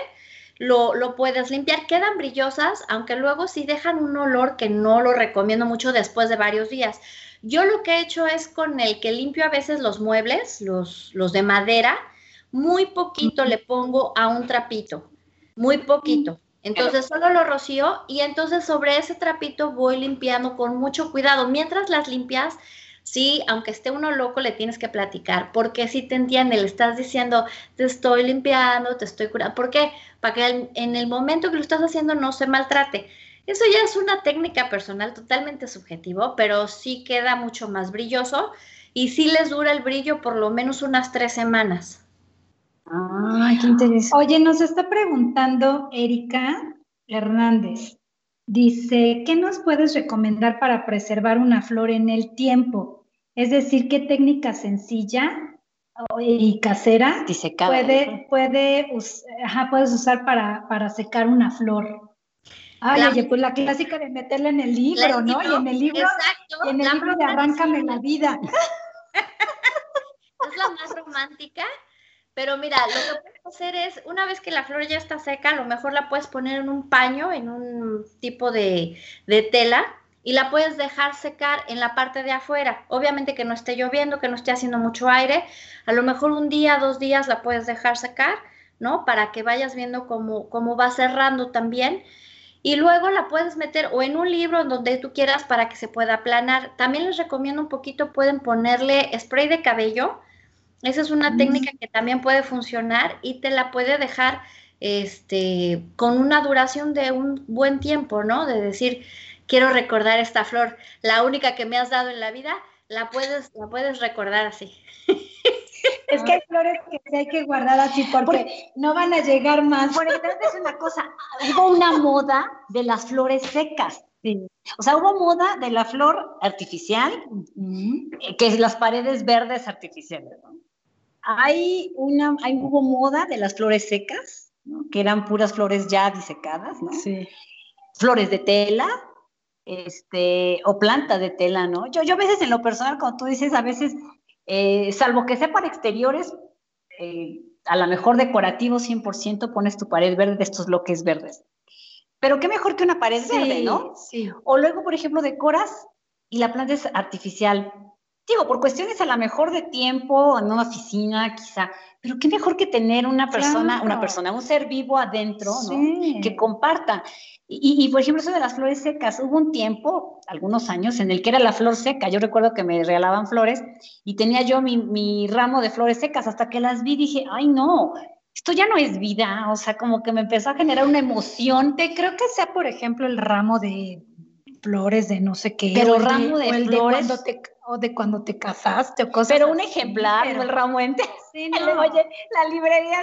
lo, puedes limpiar. Quedan brillosas, aunque luego sí dejan un olor que no lo recomiendo mucho después de varios días. Yo lo que he hecho es con el que limpio a veces los muebles, los, los de madera, muy poquito le pongo a un trapito, muy poquito. Entonces solo lo rocío y entonces sobre ese trapito voy limpiando con mucho cuidado. Mientras las limpias, Sí, aunque esté uno loco, le tienes que platicar, porque si te entiende, le estás diciendo, te estoy limpiando, te estoy curando. ¿Por qué? Para que en el momento que lo estás haciendo no se maltrate. Eso ya es una técnica personal totalmente subjetivo, pero sí queda mucho más brilloso y sí les dura el brillo por lo menos unas tres semanas. Ay, qué interesante. Oye, nos está preguntando Erika Hernández. Dice, ¿qué nos puedes recomendar para preservar una flor en el tiempo? Es decir, ¿qué técnica sencilla y casera puede, puede, puedes usar para, para secar una flor? Ay, oye, pues la clásica de meterla en el libro, ¿no? Y en el libro, exacto, en el libro de Arráncame la vida. es la más romántica, pero mira, lo que puedes hacer es, una vez que la flor ya está seca, a lo mejor la puedes poner en un paño, en un tipo de, de tela, y la puedes dejar secar en la parte de afuera. Obviamente que no esté lloviendo, que no esté haciendo mucho aire. A lo mejor un día, dos días la puedes dejar secar, ¿no? Para que vayas viendo cómo, cómo va cerrando también y luego la puedes meter o en un libro donde tú quieras para que se pueda aplanar. También les recomiendo un poquito, pueden ponerle spray de cabello. Esa es una mm. técnica que también puede funcionar y te la puede dejar este, con una duración de un buen tiempo, ¿no? De decir, quiero recordar esta flor, la única que me has dado en la vida, la puedes, la puedes recordar así. Es que hay flores que hay que guardar así porque, no van a llegar más. Por ejemplo, es una cosa, hubo una moda de las flores secas. O sea, hubo moda de la flor artificial, que es las paredes verdes artificiales. Hay una, hay, hubo moda de las flores secas, que eran puras flores ya disecadas, ¿no? Sí. Flores de tela, este, o planta de tela, ¿no? Yo, yo a veces en lo personal, como tú dices, a veces eh, salvo que sea para exteriores, eh, a lo mejor decorativo 100% pones tu pared verde de estos bloques verdes. Pero qué mejor que una pared verde, ¿no? Sí. O luego, por ejemplo, decoras y la planta es artificial. Digo, por cuestiones a lo mejor de tiempo, en una oficina quizá, pero qué mejor que tener una persona, una persona, un ser vivo adentro, ¿no? Que comparta. Y, por ejemplo, eso de las flores secas, hubo un tiempo, algunos años, en el que era la flor seca. Yo recuerdo que me regalaban flores y tenía yo mi, ramo de flores secas. Hasta que las vi dije, ay no, esto ya no es vida. O sea, como que me empezó a generar una emoción. Te creo que sea, por ejemplo, el ramo de flores de no sé qué. Pero ramo de, flores. O de cuando te casaste o cosas. Pero un ejemplar, no el ramo entero. Sí, no. Oye, la librería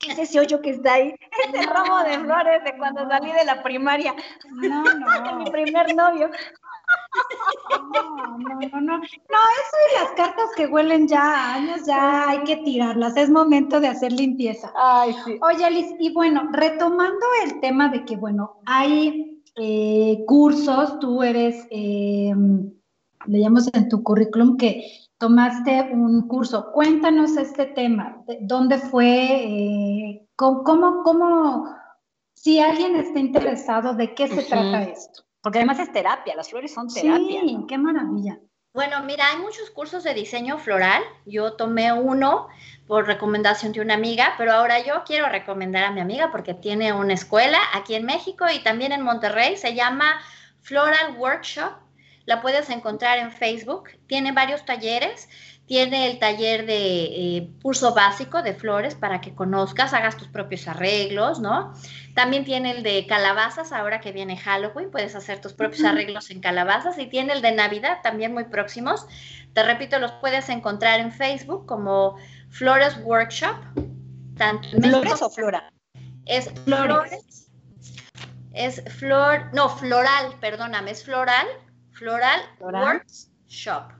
¿Qué es ese hoyo que está ahí? Es el ramo de flores de cuando salí de la primaria. No, no. de mi primer novio. No, no, no, no. No, eso y las cartas que huelen ya a años, ya hay que tirarlas. Es momento de hacer limpieza. Ay, sí. Oye, Alice, y bueno, retomando el tema de que, bueno, hay eh, cursos, tú eres, eh, leíamos en tu currículum que tomaste un curso. Cuéntanos este tema. ¿Dónde fue? Eh, cómo, cómo, si alguien está interesado, ¿de qué se trata esto? Porque además es terapia, las flores son terapia. Sí, qué maravilla. Bueno, mira, hay muchos cursos de diseño floral. Yo tomé uno por recomendación de una amiga, pero ahora yo quiero recomendar a mi amiga porque tiene una escuela aquí en México y también en Monterrey. Se llama Floral Workshop la puedes encontrar en Facebook. Tiene varios talleres. Tiene el taller de eh, curso básico de flores para que conozcas, hagas tus propios arreglos, ¿no? También tiene el de calabazas, ahora que viene Halloween, puedes hacer tus propios arreglos en calabazas. Y tiene el de Navidad, también muy próximos. Te repito, los puedes encontrar en Facebook como Flores Workshop. ¿Flores o flora? Es flores. Es flor, no, floral, perdóname, es floral Floral, Works Shop.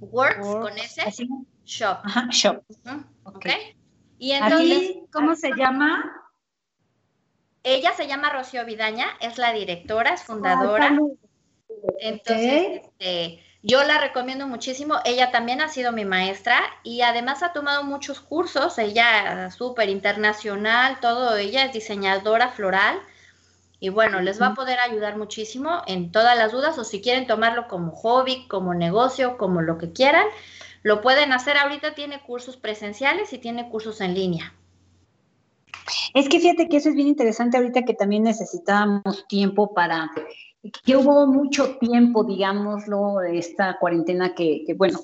Works con S, Shop. Ajá, shop. ok. Y entonces, ¿cómo se llama? Ella se llama Rocío Vidaña, es la directora, es fundadora. entonces, este, yo la recomiendo muchísimo. Ella también ha sido mi maestra y además ha tomado muchos cursos. Ella súper internacional, todo. Ella es diseñadora floral. Y bueno, les va a poder ayudar muchísimo en todas las dudas o si quieren tomarlo como hobby, como negocio, como lo que quieran, lo pueden hacer. Ahorita tiene cursos presenciales y tiene cursos en línea. Es que fíjate que eso es bien interesante ahorita que también necesitábamos tiempo para que hubo mucho tiempo, digámoslo, de esta cuarentena que, bueno,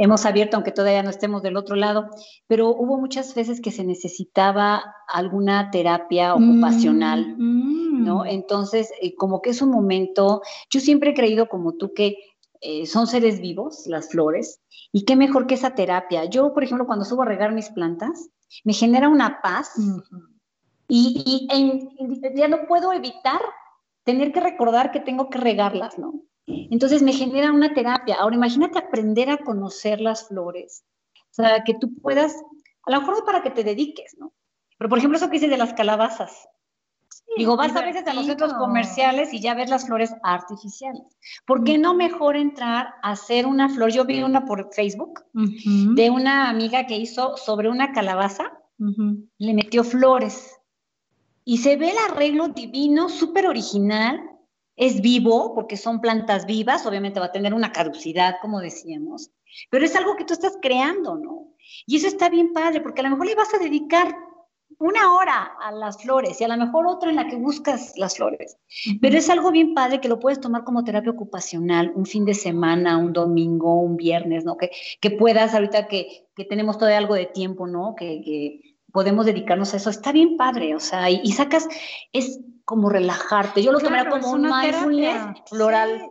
hemos abierto, aunque todavía no estemos del otro lado, pero hubo muchas veces que se necesitaba alguna terapia mm, ocupacional, ¿no? Mm. Entonces, eh, como que es un momento, yo siempre he creído como tú que eh, son seres vivos, las flores, y qué mejor que esa terapia. Yo, por ejemplo, cuando subo a regar mis plantas, me genera una paz y, ya no puedo evitar tener que recordar que tengo que regarlas, ¿no? Entonces me genera una terapia. Ahora imagínate aprender a conocer las flores, o sea, que tú puedas, a lo mejor es para que te dediques, ¿no? Pero por ejemplo, eso que dices de las calabazas. Digo, vas a veces a los centros comerciales y ya ves las flores artificiales. ¿Por qué no mejor entrar a hacer una flor? Yo vi una por Facebook de una amiga que hizo sobre una calabaza, le metió flores y se ve el arreglo divino, súper original, es vivo porque son plantas vivas, obviamente va a tener una caducidad, como decíamos, pero es algo que tú estás creando, ¿no? Y eso está bien padre, porque a lo mejor le vas a dedicar una hora a las flores y a lo mejor otra en la que buscas las flores. Pero es algo bien padre que lo puedes tomar como terapia ocupacional, un fin de semana, un domingo, un viernes, ¿no? Que, que puedas, ahorita que, que tenemos todavía algo de tiempo, ¿no? Que, que, podemos dedicarnos a eso. Está bien padre, o sea, y, sacas, es como relajarte. Yo lo tomaría como un mindfulness floral.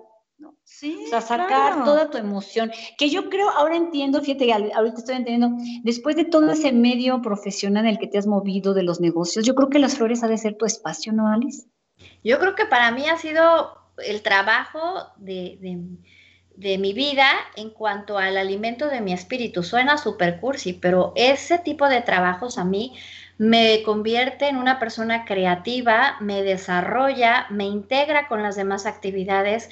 Sí, o sea, sacar toda tu emoción, que yo creo, ahora entiendo, fíjate, ahorita estoy entendiendo, después de todo ese medio profesional en el que te has movido de los negocios, yo creo que las flores ha de ser tu espacio, ¿no, Alice? Yo creo que para mí ha sido el trabajo de, de, mi vida en cuanto al alimento de mi espíritu. Suena super cursi, pero ese tipo de trabajos a mí me convierte en una persona creativa, me desarrolla, me integra con las demás actividades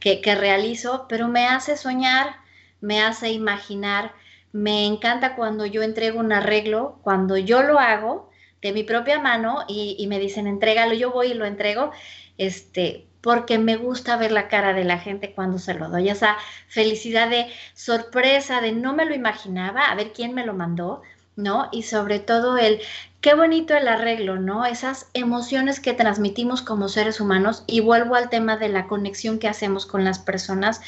que, realizo, pero me hace soñar, me hace imaginar, me encanta cuando yo entrego un arreglo, cuando yo lo hago de mi propia mano y, me dicen, entrégalo, yo voy y lo entrego, este, porque me gusta ver la cara de la gente cuando se lo doy, esa felicidad de sorpresa, de no me lo imaginaba, a ver quién me lo mandó, ¿no? Y sobre todo el, qué bonito el arreglo, ¿no? Esas emociones que transmitimos como seres humanos y vuelvo al tema de la conexión que hacemos con las personas,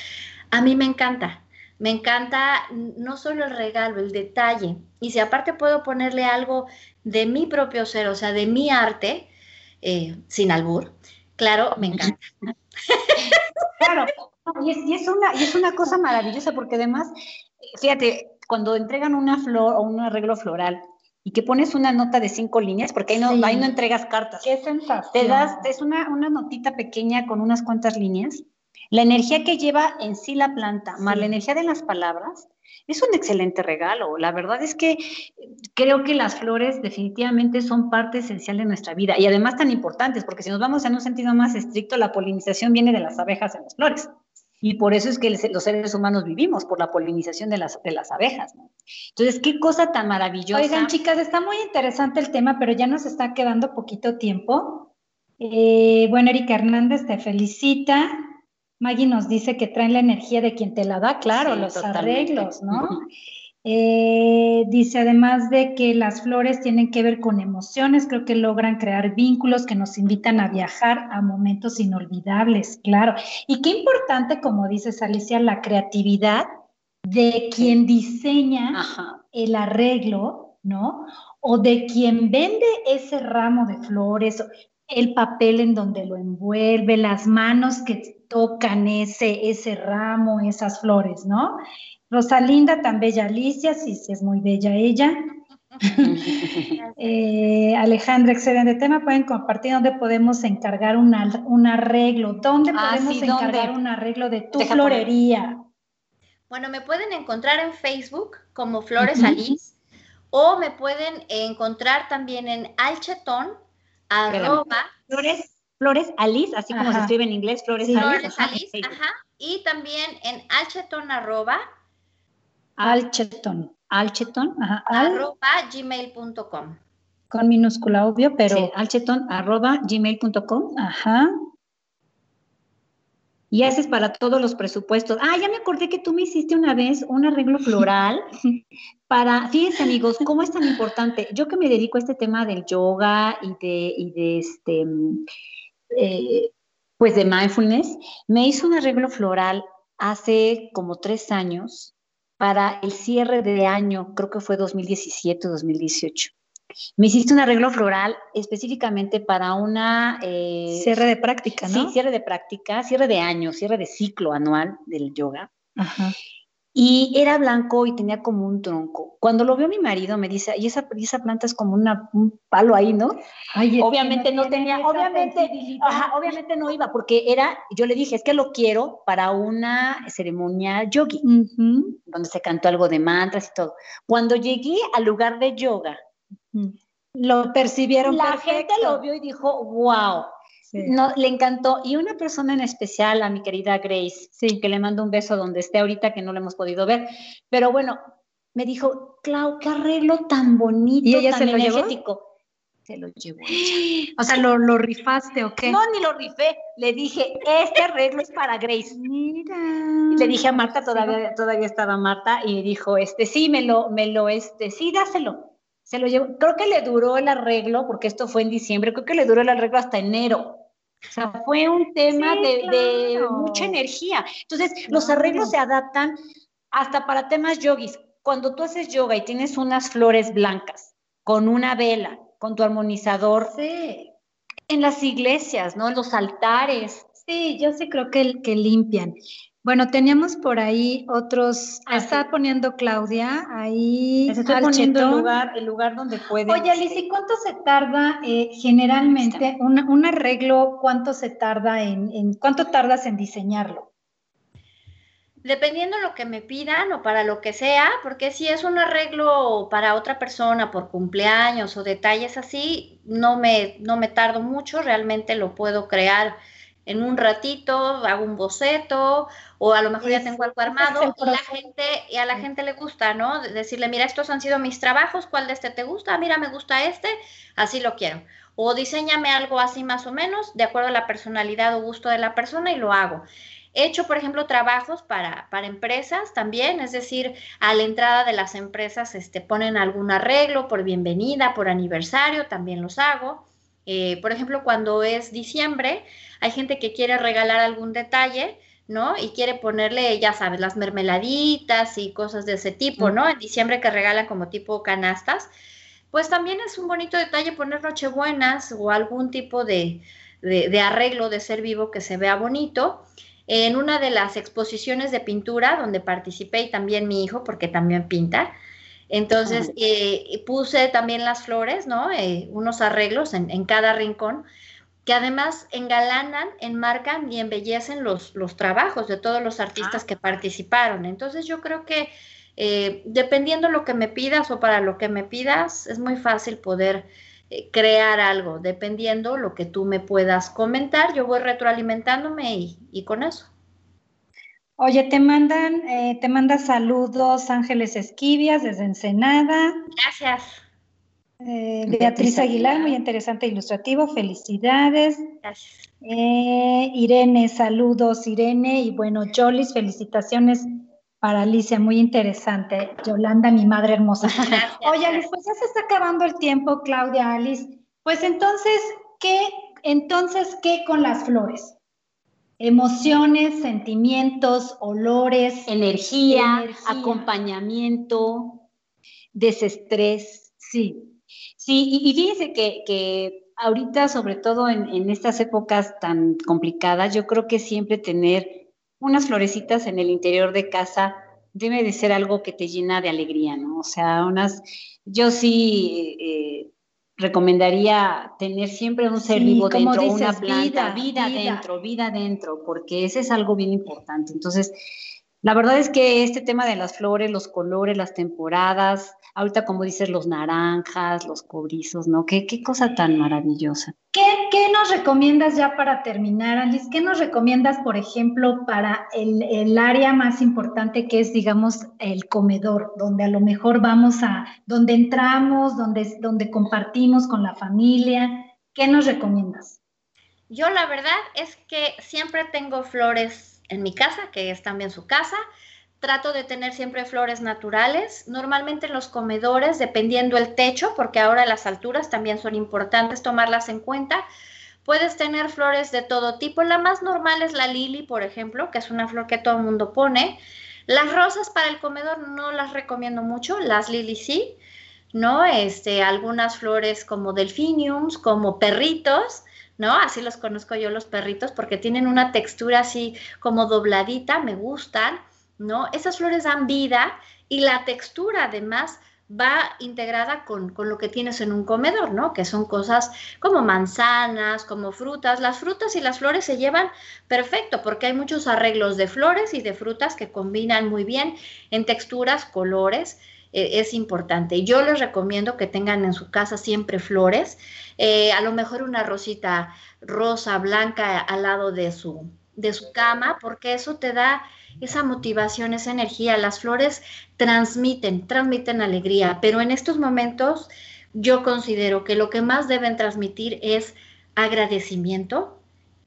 a mí me encanta. Me encanta no solo el regalo, el detalle. Y si aparte puedo ponerle algo de mi propio ser, o sea, de mi arte, eh, sin albur, claro, me encanta. Claro, y es, una, y es una cosa maravillosa porque además, fíjate, cuando entregan una flor o un arreglo floral y que pones una nota de cinco líneas, porque ahí no, ahí no entregas cartas. Qué sensación. Te das, es una, una notita pequeña con unas cuantas líneas. La energía que lleva en sí la planta, más la energía de las palabras, es un excelente regalo. La verdad es que creo que las flores definitivamente son parte esencial de nuestra vida y además tan importantes, porque si nos vamos en un sentido más estricto, la polinización viene de las abejas en las flores. Y por eso es que los seres humanos vivimos, por la polinización de las, de las abejas. ¿no? Entonces, qué cosa tan maravillosa. Oigan, chicas, está muy interesante el tema, pero ya nos está quedando poquito tiempo. Eh, bueno, Erika Hernández te felicita. Maggie nos dice que traen la energía de quien te la da, claro, los arreglos, ¿no? Eh, dice además de que las flores tienen que ver con emociones, creo que logran crear vínculos que nos invitan a viajar a momentos inolvidables, claro. Y qué importante, como dices Alicia, la creatividad de quien diseña el arreglo, ¿no? O de quien vende ese ramo de flores, el papel en donde lo envuelve, las manos que tocan ese, ese ramo, esas flores, ¿no? Rosalinda, tan bella Alicia, sí, sí es muy bella ella. eh, Alejandra, excelente tema. Pueden compartir dónde podemos encargar un arreglo. ¿Dónde ah, podemos encargar un arreglo de tu florería? Bueno, me pueden encontrar en Facebook como Flores Alice o me pueden encontrar también en Alchetón, arroba. Flores, Flores Alice, así como se escribe en inglés, Flores Alice. Flores Alice, ajá. Y también en alchetón arroba Alcheton. Alcheton, ajá. arroba gmail.com. Con minúscula, obvio, pero. Sí, alcheton arroba gmail.com. Ajá. Y haces para todos los presupuestos. Ah, ya me acordé que tú me hiciste una vez un arreglo floral para, fíjense amigos, cómo es tan importante. Yo que me dedico a este tema del yoga y de, y de este, eh, pues de mindfulness, me hizo un arreglo floral hace como tres años para el cierre de año, creo que fue 2017 o 2018. Me hiciste un arreglo floral específicamente para una... Eh, cierre de práctica, ¿no? Sí, cierre de práctica, cierre de año, cierre de ciclo anual del yoga. Ajá. Y era blanco y tenía como un tronco. Cuando lo vio mi marido, me dice, y esa, esa planta es como una, un palo ahí, ¿no? obviamente no, tenía, obviamente, obviamente no iba, porque era, yo le dije, es que lo quiero para una ceremonia yogi, donde se cantó algo de mantras y todo. Cuando llegué al lugar de yoga, lo percibieron La gente lo vio y dijo, wow, no, le encantó. Y una persona en especial, a mi querida Grace, sí. que le mando un beso donde esté ahorita, que no lo hemos podido ver. Pero bueno, me dijo, Clau, qué arreglo tan bonito, ¿Y ella tan se lo energético. Se lo llevó. O sea, ¿lo, ¿lo, rifaste o qué? No, ni lo rifé. Le dije, este arreglo es para Grace. Mira. Le dije a Marta, todavía, todavía estaba Marta, y dijo, este, sí, me lo, me lo, este, sí, dáselo. Se lo llevó. Creo que le duró el arreglo, porque esto fue en diciembre, creo que le duró el arreglo hasta enero. O sea, fue un tema de, mucha energía. Entonces, los arreglos se adaptan hasta para temas yogis. Cuando tú haces yoga y tienes unas flores blancas con una vela, con tu armonizador, sí. en las iglesias, ¿no? En los altares. Sí, yo sí creo que, que limpian. Bueno, teníamos por ahí otros. Ah, está poniendo Claudia ahí. está poniendo el lugar, el lugar donde puede. Oye, Alice, ¿y cuánto se tarda eh, generalmente un, arreglo? ¿Cuánto se tarda en, en, cuánto tardas en diseñarlo? Dependiendo de lo que me pidan o para lo que sea, porque si es un arreglo para otra persona por cumpleaños o detalles así, no me, no me tardo mucho, realmente lo puedo crear en un ratito hago un boceto o a lo mejor ya tengo algo armado y la gente y a la gente le gusta, ¿no? Decirle, mira, estos han sido mis trabajos, ¿cuál de este te gusta? Mira, me gusta este, así lo quiero. O diseñame algo así más o menos, de acuerdo a la personalidad o gusto de la persona y lo hago. He hecho, por ejemplo, trabajos para, para empresas también, es decir, a la entrada de las empresas este, ponen algún arreglo por bienvenida, por aniversario, también los hago. Eh, por ejemplo, cuando es diciembre, hay gente que quiere regalar algún detalle, ¿no? Y quiere ponerle, ya sabes, las mermeladitas y cosas de ese tipo, ¿no? En diciembre que regalan como tipo canastas. Pues también es un bonito detalle poner nochebuenas o algún tipo de, de, arreglo de ser vivo que se vea bonito. En una de las exposiciones de pintura donde participé y también mi hijo, porque también pinta, entonces, eh, puse también las flores, ¿no? Eh, unos arreglos en, cada rincón, que además engalanan, enmarcan y embellecen los, los trabajos de todos los artistas ah. que participaron. Entonces, yo creo que eh, dependiendo lo que me pidas o para lo que me pidas, es muy fácil poder crear algo, dependiendo lo que tú me puedas comentar. Yo voy retroalimentándome y, y con eso. Oye, te mandan, eh, te manda saludos Ángeles Esquivias desde Ensenada. Gracias. Eh, Beatriz Aguilar, muy interesante e ilustrativo, felicidades. Gracias. Eh, Irene, saludos Irene. Y bueno, Jolis, felicitaciones para Alicia, muy interesante. Yolanda, mi madre hermosa. Oye, Alice, pues ya se está acabando el tiempo, Claudia, Alice. Pues entonces, ¿qué? Entonces, ¿qué con las flores? Emociones, sentimientos, olores, energía, acompañamiento, desestrés. Sí, sí, y, fíjense que, ahorita, sobre todo en, estas épocas tan complicadas, yo creo que siempre tener unas florecitas en el interior de casa debe de ser algo que te llena de alegría, ¿no? O sea, unas, yo sí eh, recomendaría tener siempre un ser vivo dentro, una planta, vida, dentro, vida dentro, porque ese es algo bien importante. Entonces, la verdad es que este tema de las flores, los colores, las temporadas, ahorita como dices, los naranjas, los cobrizos, ¿no? Qué, qué cosa tan maravillosa. ¿Qué, ¿Qué, nos recomiendas ya para terminar, Alice? ¿Qué nos recomiendas, por ejemplo, para el, el, área más importante que es, digamos, el comedor, donde a lo mejor vamos a, donde entramos, donde, donde compartimos con la familia? ¿Qué nos recomiendas? Yo la verdad es que siempre tengo flores en mi casa, que es también su casa. Trato de tener siempre flores naturales, normalmente en los comedores, dependiendo el techo, porque ahora las alturas también son importantes tomarlas en cuenta, Puedes tener flores de todo tipo. La más normal es la lily, por ejemplo, que es una flor que todo el mundo pone. Las rosas para el comedor no las recomiendo mucho, las lily sí, ¿no? Este, algunas flores como delphiniums, como perritos, ¿no? Así los conozco yo los perritos porque tienen una textura así como dobladita, me gustan, ¿no? Esas flores dan vida y la textura además va integrada con, lo que tienes en un comedor, ¿no? Que son cosas como manzanas, como frutas. Las frutas y las flores se llevan perfecto porque hay muchos arreglos de flores y de frutas que combinan muy bien en texturas, colores. Eh, es importante. Yo les recomiendo que tengan en su casa siempre flores. Eh, a lo mejor una rosita rosa, blanca al lado de su, de su cama, porque eso te da esa motivación, esa energía. Las flores transmiten, transmiten alegría, pero en estos momentos yo considero que lo que más deben transmitir es agradecimiento,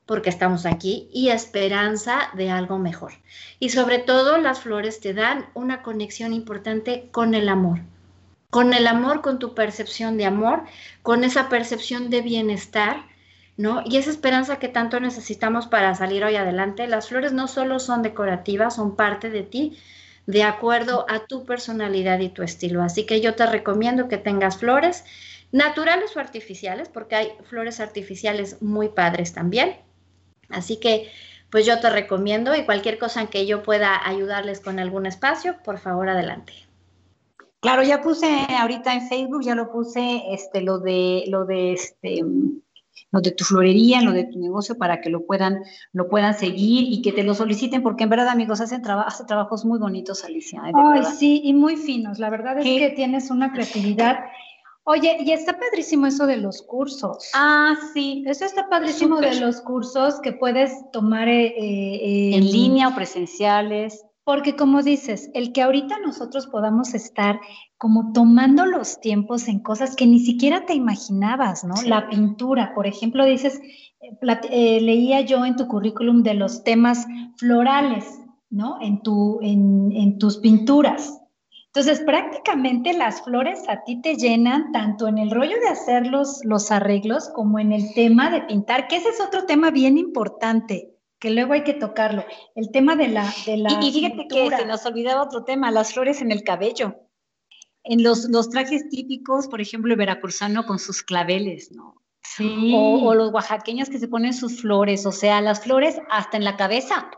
porque estamos aquí, y esperanza de algo mejor. Y sobre todo las flores te dan una conexión importante con el amor, con el amor, con tu percepción de amor, con esa percepción de bienestar ¿no? Y esa esperanza que tanto necesitamos para salir hoy adelante. Las flores no solo son decorativas, son parte de ti, de acuerdo a tu personalidad y tu estilo. Así que yo te recomiendo que tengas flores naturales o artificiales, porque hay flores artificiales muy padres también. Así que, pues yo te recomiendo y cualquier cosa en que yo pueda ayudarles con algún espacio, por favor, adelante. Claro, ya puse ahorita en Facebook, ya lo puse, este, lo de, lo de, este, lo de tu florería, lo de tu negocio para que lo puedan, lo puedan seguir y que te lo soliciten, porque en verdad, amigos, hacen trabajos muy bonitos, Alicia. Ay, sí, y muy finos. La verdad es que tienes una creatividad. Oye, y está padrísimo eso de los cursos. Ah, sí. Eso está padrísimo de los cursos que puedes tomar eh, eh, en línea o presenciales. Porque como dices, el que ahorita nosotros podamos estar como tomando los tiempos en cosas que ni siquiera te imaginabas, ¿no? La pintura, por ejemplo, dices, eh, eh, leía yo en tu currículum de los temas florales, ¿no? En, tu, en, en tus pinturas. Entonces, prácticamente las flores a ti te llenan tanto en el rollo de hacer los, los arreglos como en el tema de pintar, que ese es otro tema bien importante que luego hay que tocarlo. El tema de la... De la y, fíjate que se nos olvidaba otro tema, las flores en el cabello. En los, los trajes típicos, por ejemplo, el veracruzano con sus claveles, ¿no? Sí. O, los oaxaqueños que se ponen sus flores, o sea, las flores hasta en la cabeza.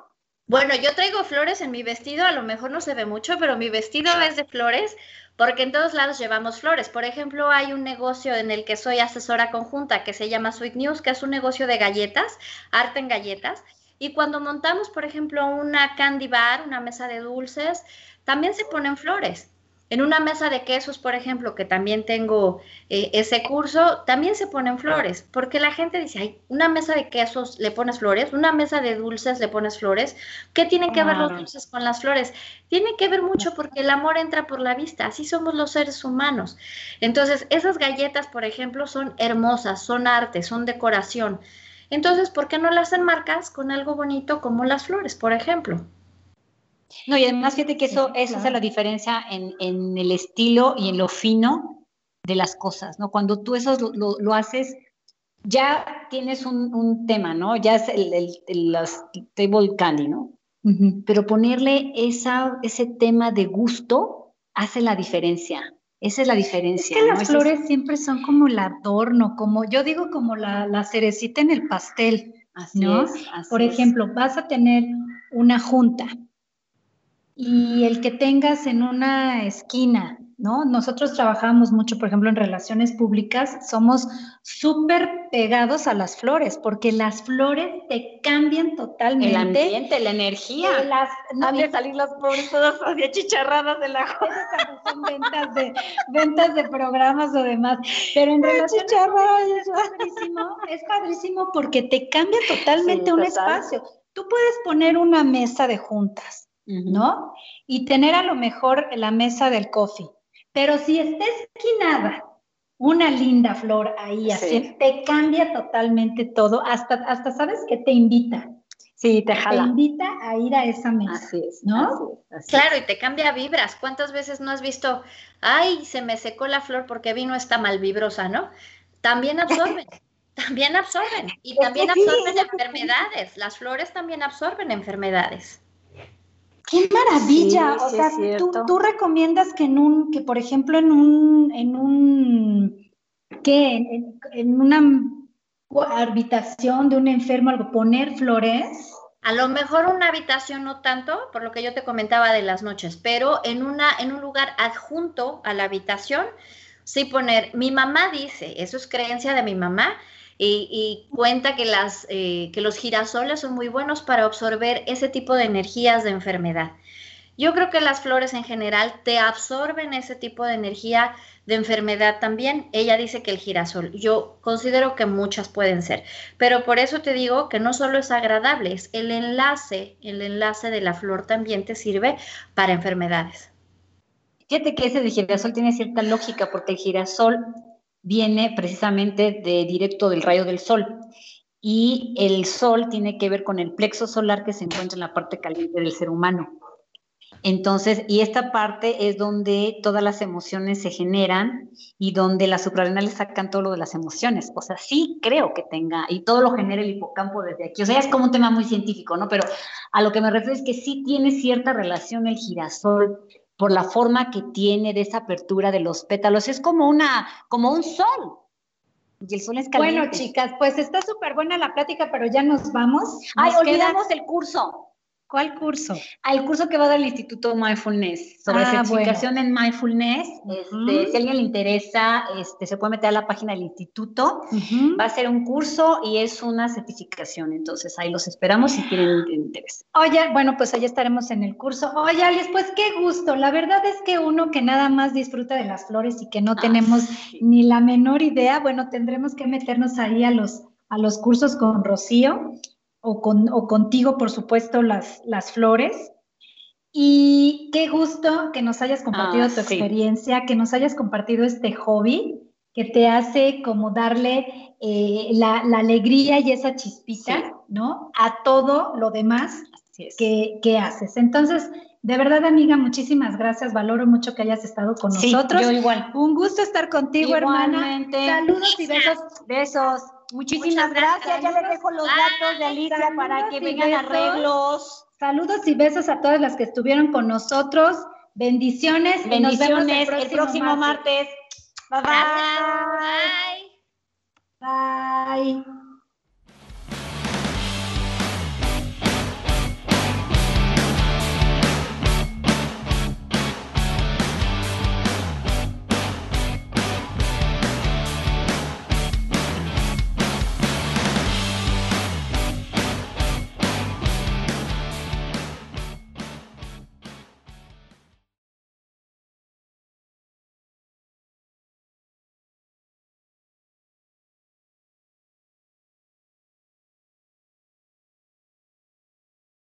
Bueno, yo traigo flores en mi vestido, a lo mejor no se ve mucho, pero mi vestido es de flores porque en todos lados llevamos flores. Por ejemplo, hay un negocio en el que soy asesora conjunta que se llama Sweet News, que es un negocio de galletas, arte en galletas, y cuando montamos, por ejemplo, una candy bar, una mesa de dulces, también se ponen flores. En una mesa de quesos, por ejemplo, que también tengo eh, ese curso, también se ponen flores, porque la gente dice, ay, una mesa de quesos le pones flores, una mesa de dulces le pones flores. ¿Qué tienen que ver los dulces con las flores? Tiene que ver mucho porque el amor entra por la vista, así somos los seres humanos. Entonces, esas galletas, por ejemplo, son hermosas, son arte, son decoración. Entonces, ¿por qué no las enmarcas con algo bonito como las flores, por ejemplo? No, y además fíjate que eso, esa es la diferencia en, el estilo y en lo fino de las cosas, ¿no? Cuando tú eso lo, haces, ya tienes un, tema, ¿no? Ya es el, el, table candy, ¿no? Pero ponerle esa, ese tema de gusto hace la diferencia. Esa es la diferencia. Es que las flores siempre son como el adorno, como yo digo, como la, la cerecita en el pastel. Así ¿no? es. Por ejemplo, vas a tener una junta y el que tengas en una esquina ¿no? Nosotros trabajamos mucho, por ejemplo, en relaciones públicas, somos súper pegados a las flores, porque las flores te cambian totalmente. El ambiente, la energía. Las, no, de salir las pobres todas así achicharradas de la son ventas de, ventas de programas o demás. Pero en relaciones es padrísimo, es padrísimo porque te cambia totalmente un espacio. Tú puedes poner una mesa de juntas, ¿no? Y tener a lo mejor la mesa del coffee pero si está esquinada, una linda flor ahí, así, te cambia totalmente todo, hasta, hasta sabes que te invita. Sí, te jala. Te invita a ir a esa mesa. Así es, ¿no? claro, y te cambia vibras. ¿Cuántas veces no has visto, ay, se me secó la flor porque vino esta malvibrosa, ¿no? También absorbe. también absorben y también absorben enfermedades. Las flores también absorben enfermedades. ¡Qué maravilla! o sea, tú, recomiendas que en un, que por ejemplo en un, en un, ¿qué? En, una habitación de un enfermo, algo, poner flores. A lo mejor una habitación no tanto, por lo que yo te comentaba de las noches, pero en, una, en un lugar adjunto a la habitación, sí poner, mi mamá dice, eso es creencia de mi mamá, y, cuenta que, las, eh, que los girasoles son muy buenos para absorber ese tipo de energías de enfermedad. Yo creo que las flores en general te absorben ese tipo de energía de enfermedad también. Ella dice que el girasol, yo considero que muchas pueden ser, pero por eso te digo que no solo es agradable, es el enlace, el enlace de la flor también te sirve para enfermedades. Fíjate que ese de girasol tiene cierta lógica porque el girasol viene precisamente de directo del rayo del sol. Y el sol tiene que ver con el plexo solar que se encuentra en la parte caliente del ser humano. Entonces, y esta parte es donde todas las emociones se generan y donde las suprarrenales sacan todo lo de las emociones. O sea, sí creo que tenga, y todo lo genera el hipocampo desde aquí. O sea, es como un tema muy científico, ¿no? Pero a lo que me refiero es que sí tiene cierta relación el girasol por la forma que tiene de esa apertura de los pétalos. Es como una, como un sol. Y el sol es caliente. Bueno, chicas, pues está súper buena la plática, pero ya nos vamos. Ay, olvidamos el curso. ¿Cuál curso? Al curso que va del Instituto Mindfulness, sobre ah, certificación en Mindfulness. Este, si a alguien le interesa, este, se puede meter a la página del instituto. Va a ser un curso y es una certificación. Entonces, ahí los esperamos si tienen interés. Oye, bueno, pues ahí estaremos en el curso. Oye, Alice, pues qué gusto. La verdad es que uno que nada más disfruta de las flores y que no ah, tenemos ni la menor idea, bueno, tendremos que meternos ahí a los, a los cursos con Rocío o, con, o contigo, por supuesto, las, las flores. Y qué gusto que nos hayas compartido ah, tu experiencia, que nos hayas compartido este hobby que te hace como darle eh, la, la, alegría y esa chispita, ¿no? A todo lo demás que, que, haces. Entonces, de verdad, amiga, muchísimas gracias. Valoro mucho que hayas estado con nosotros. Yo igual. Un gusto estar contigo, hermana. Saludos y besos. Besos. Muchísimas gracias. Ya les dejo los datos de Alicia para que vengan arreglos. Saludos y besos a todas las que estuvieron con nosotros. Bendiciones. Bendiciones. el próximo, martes. Bye bye. Bye. Bye.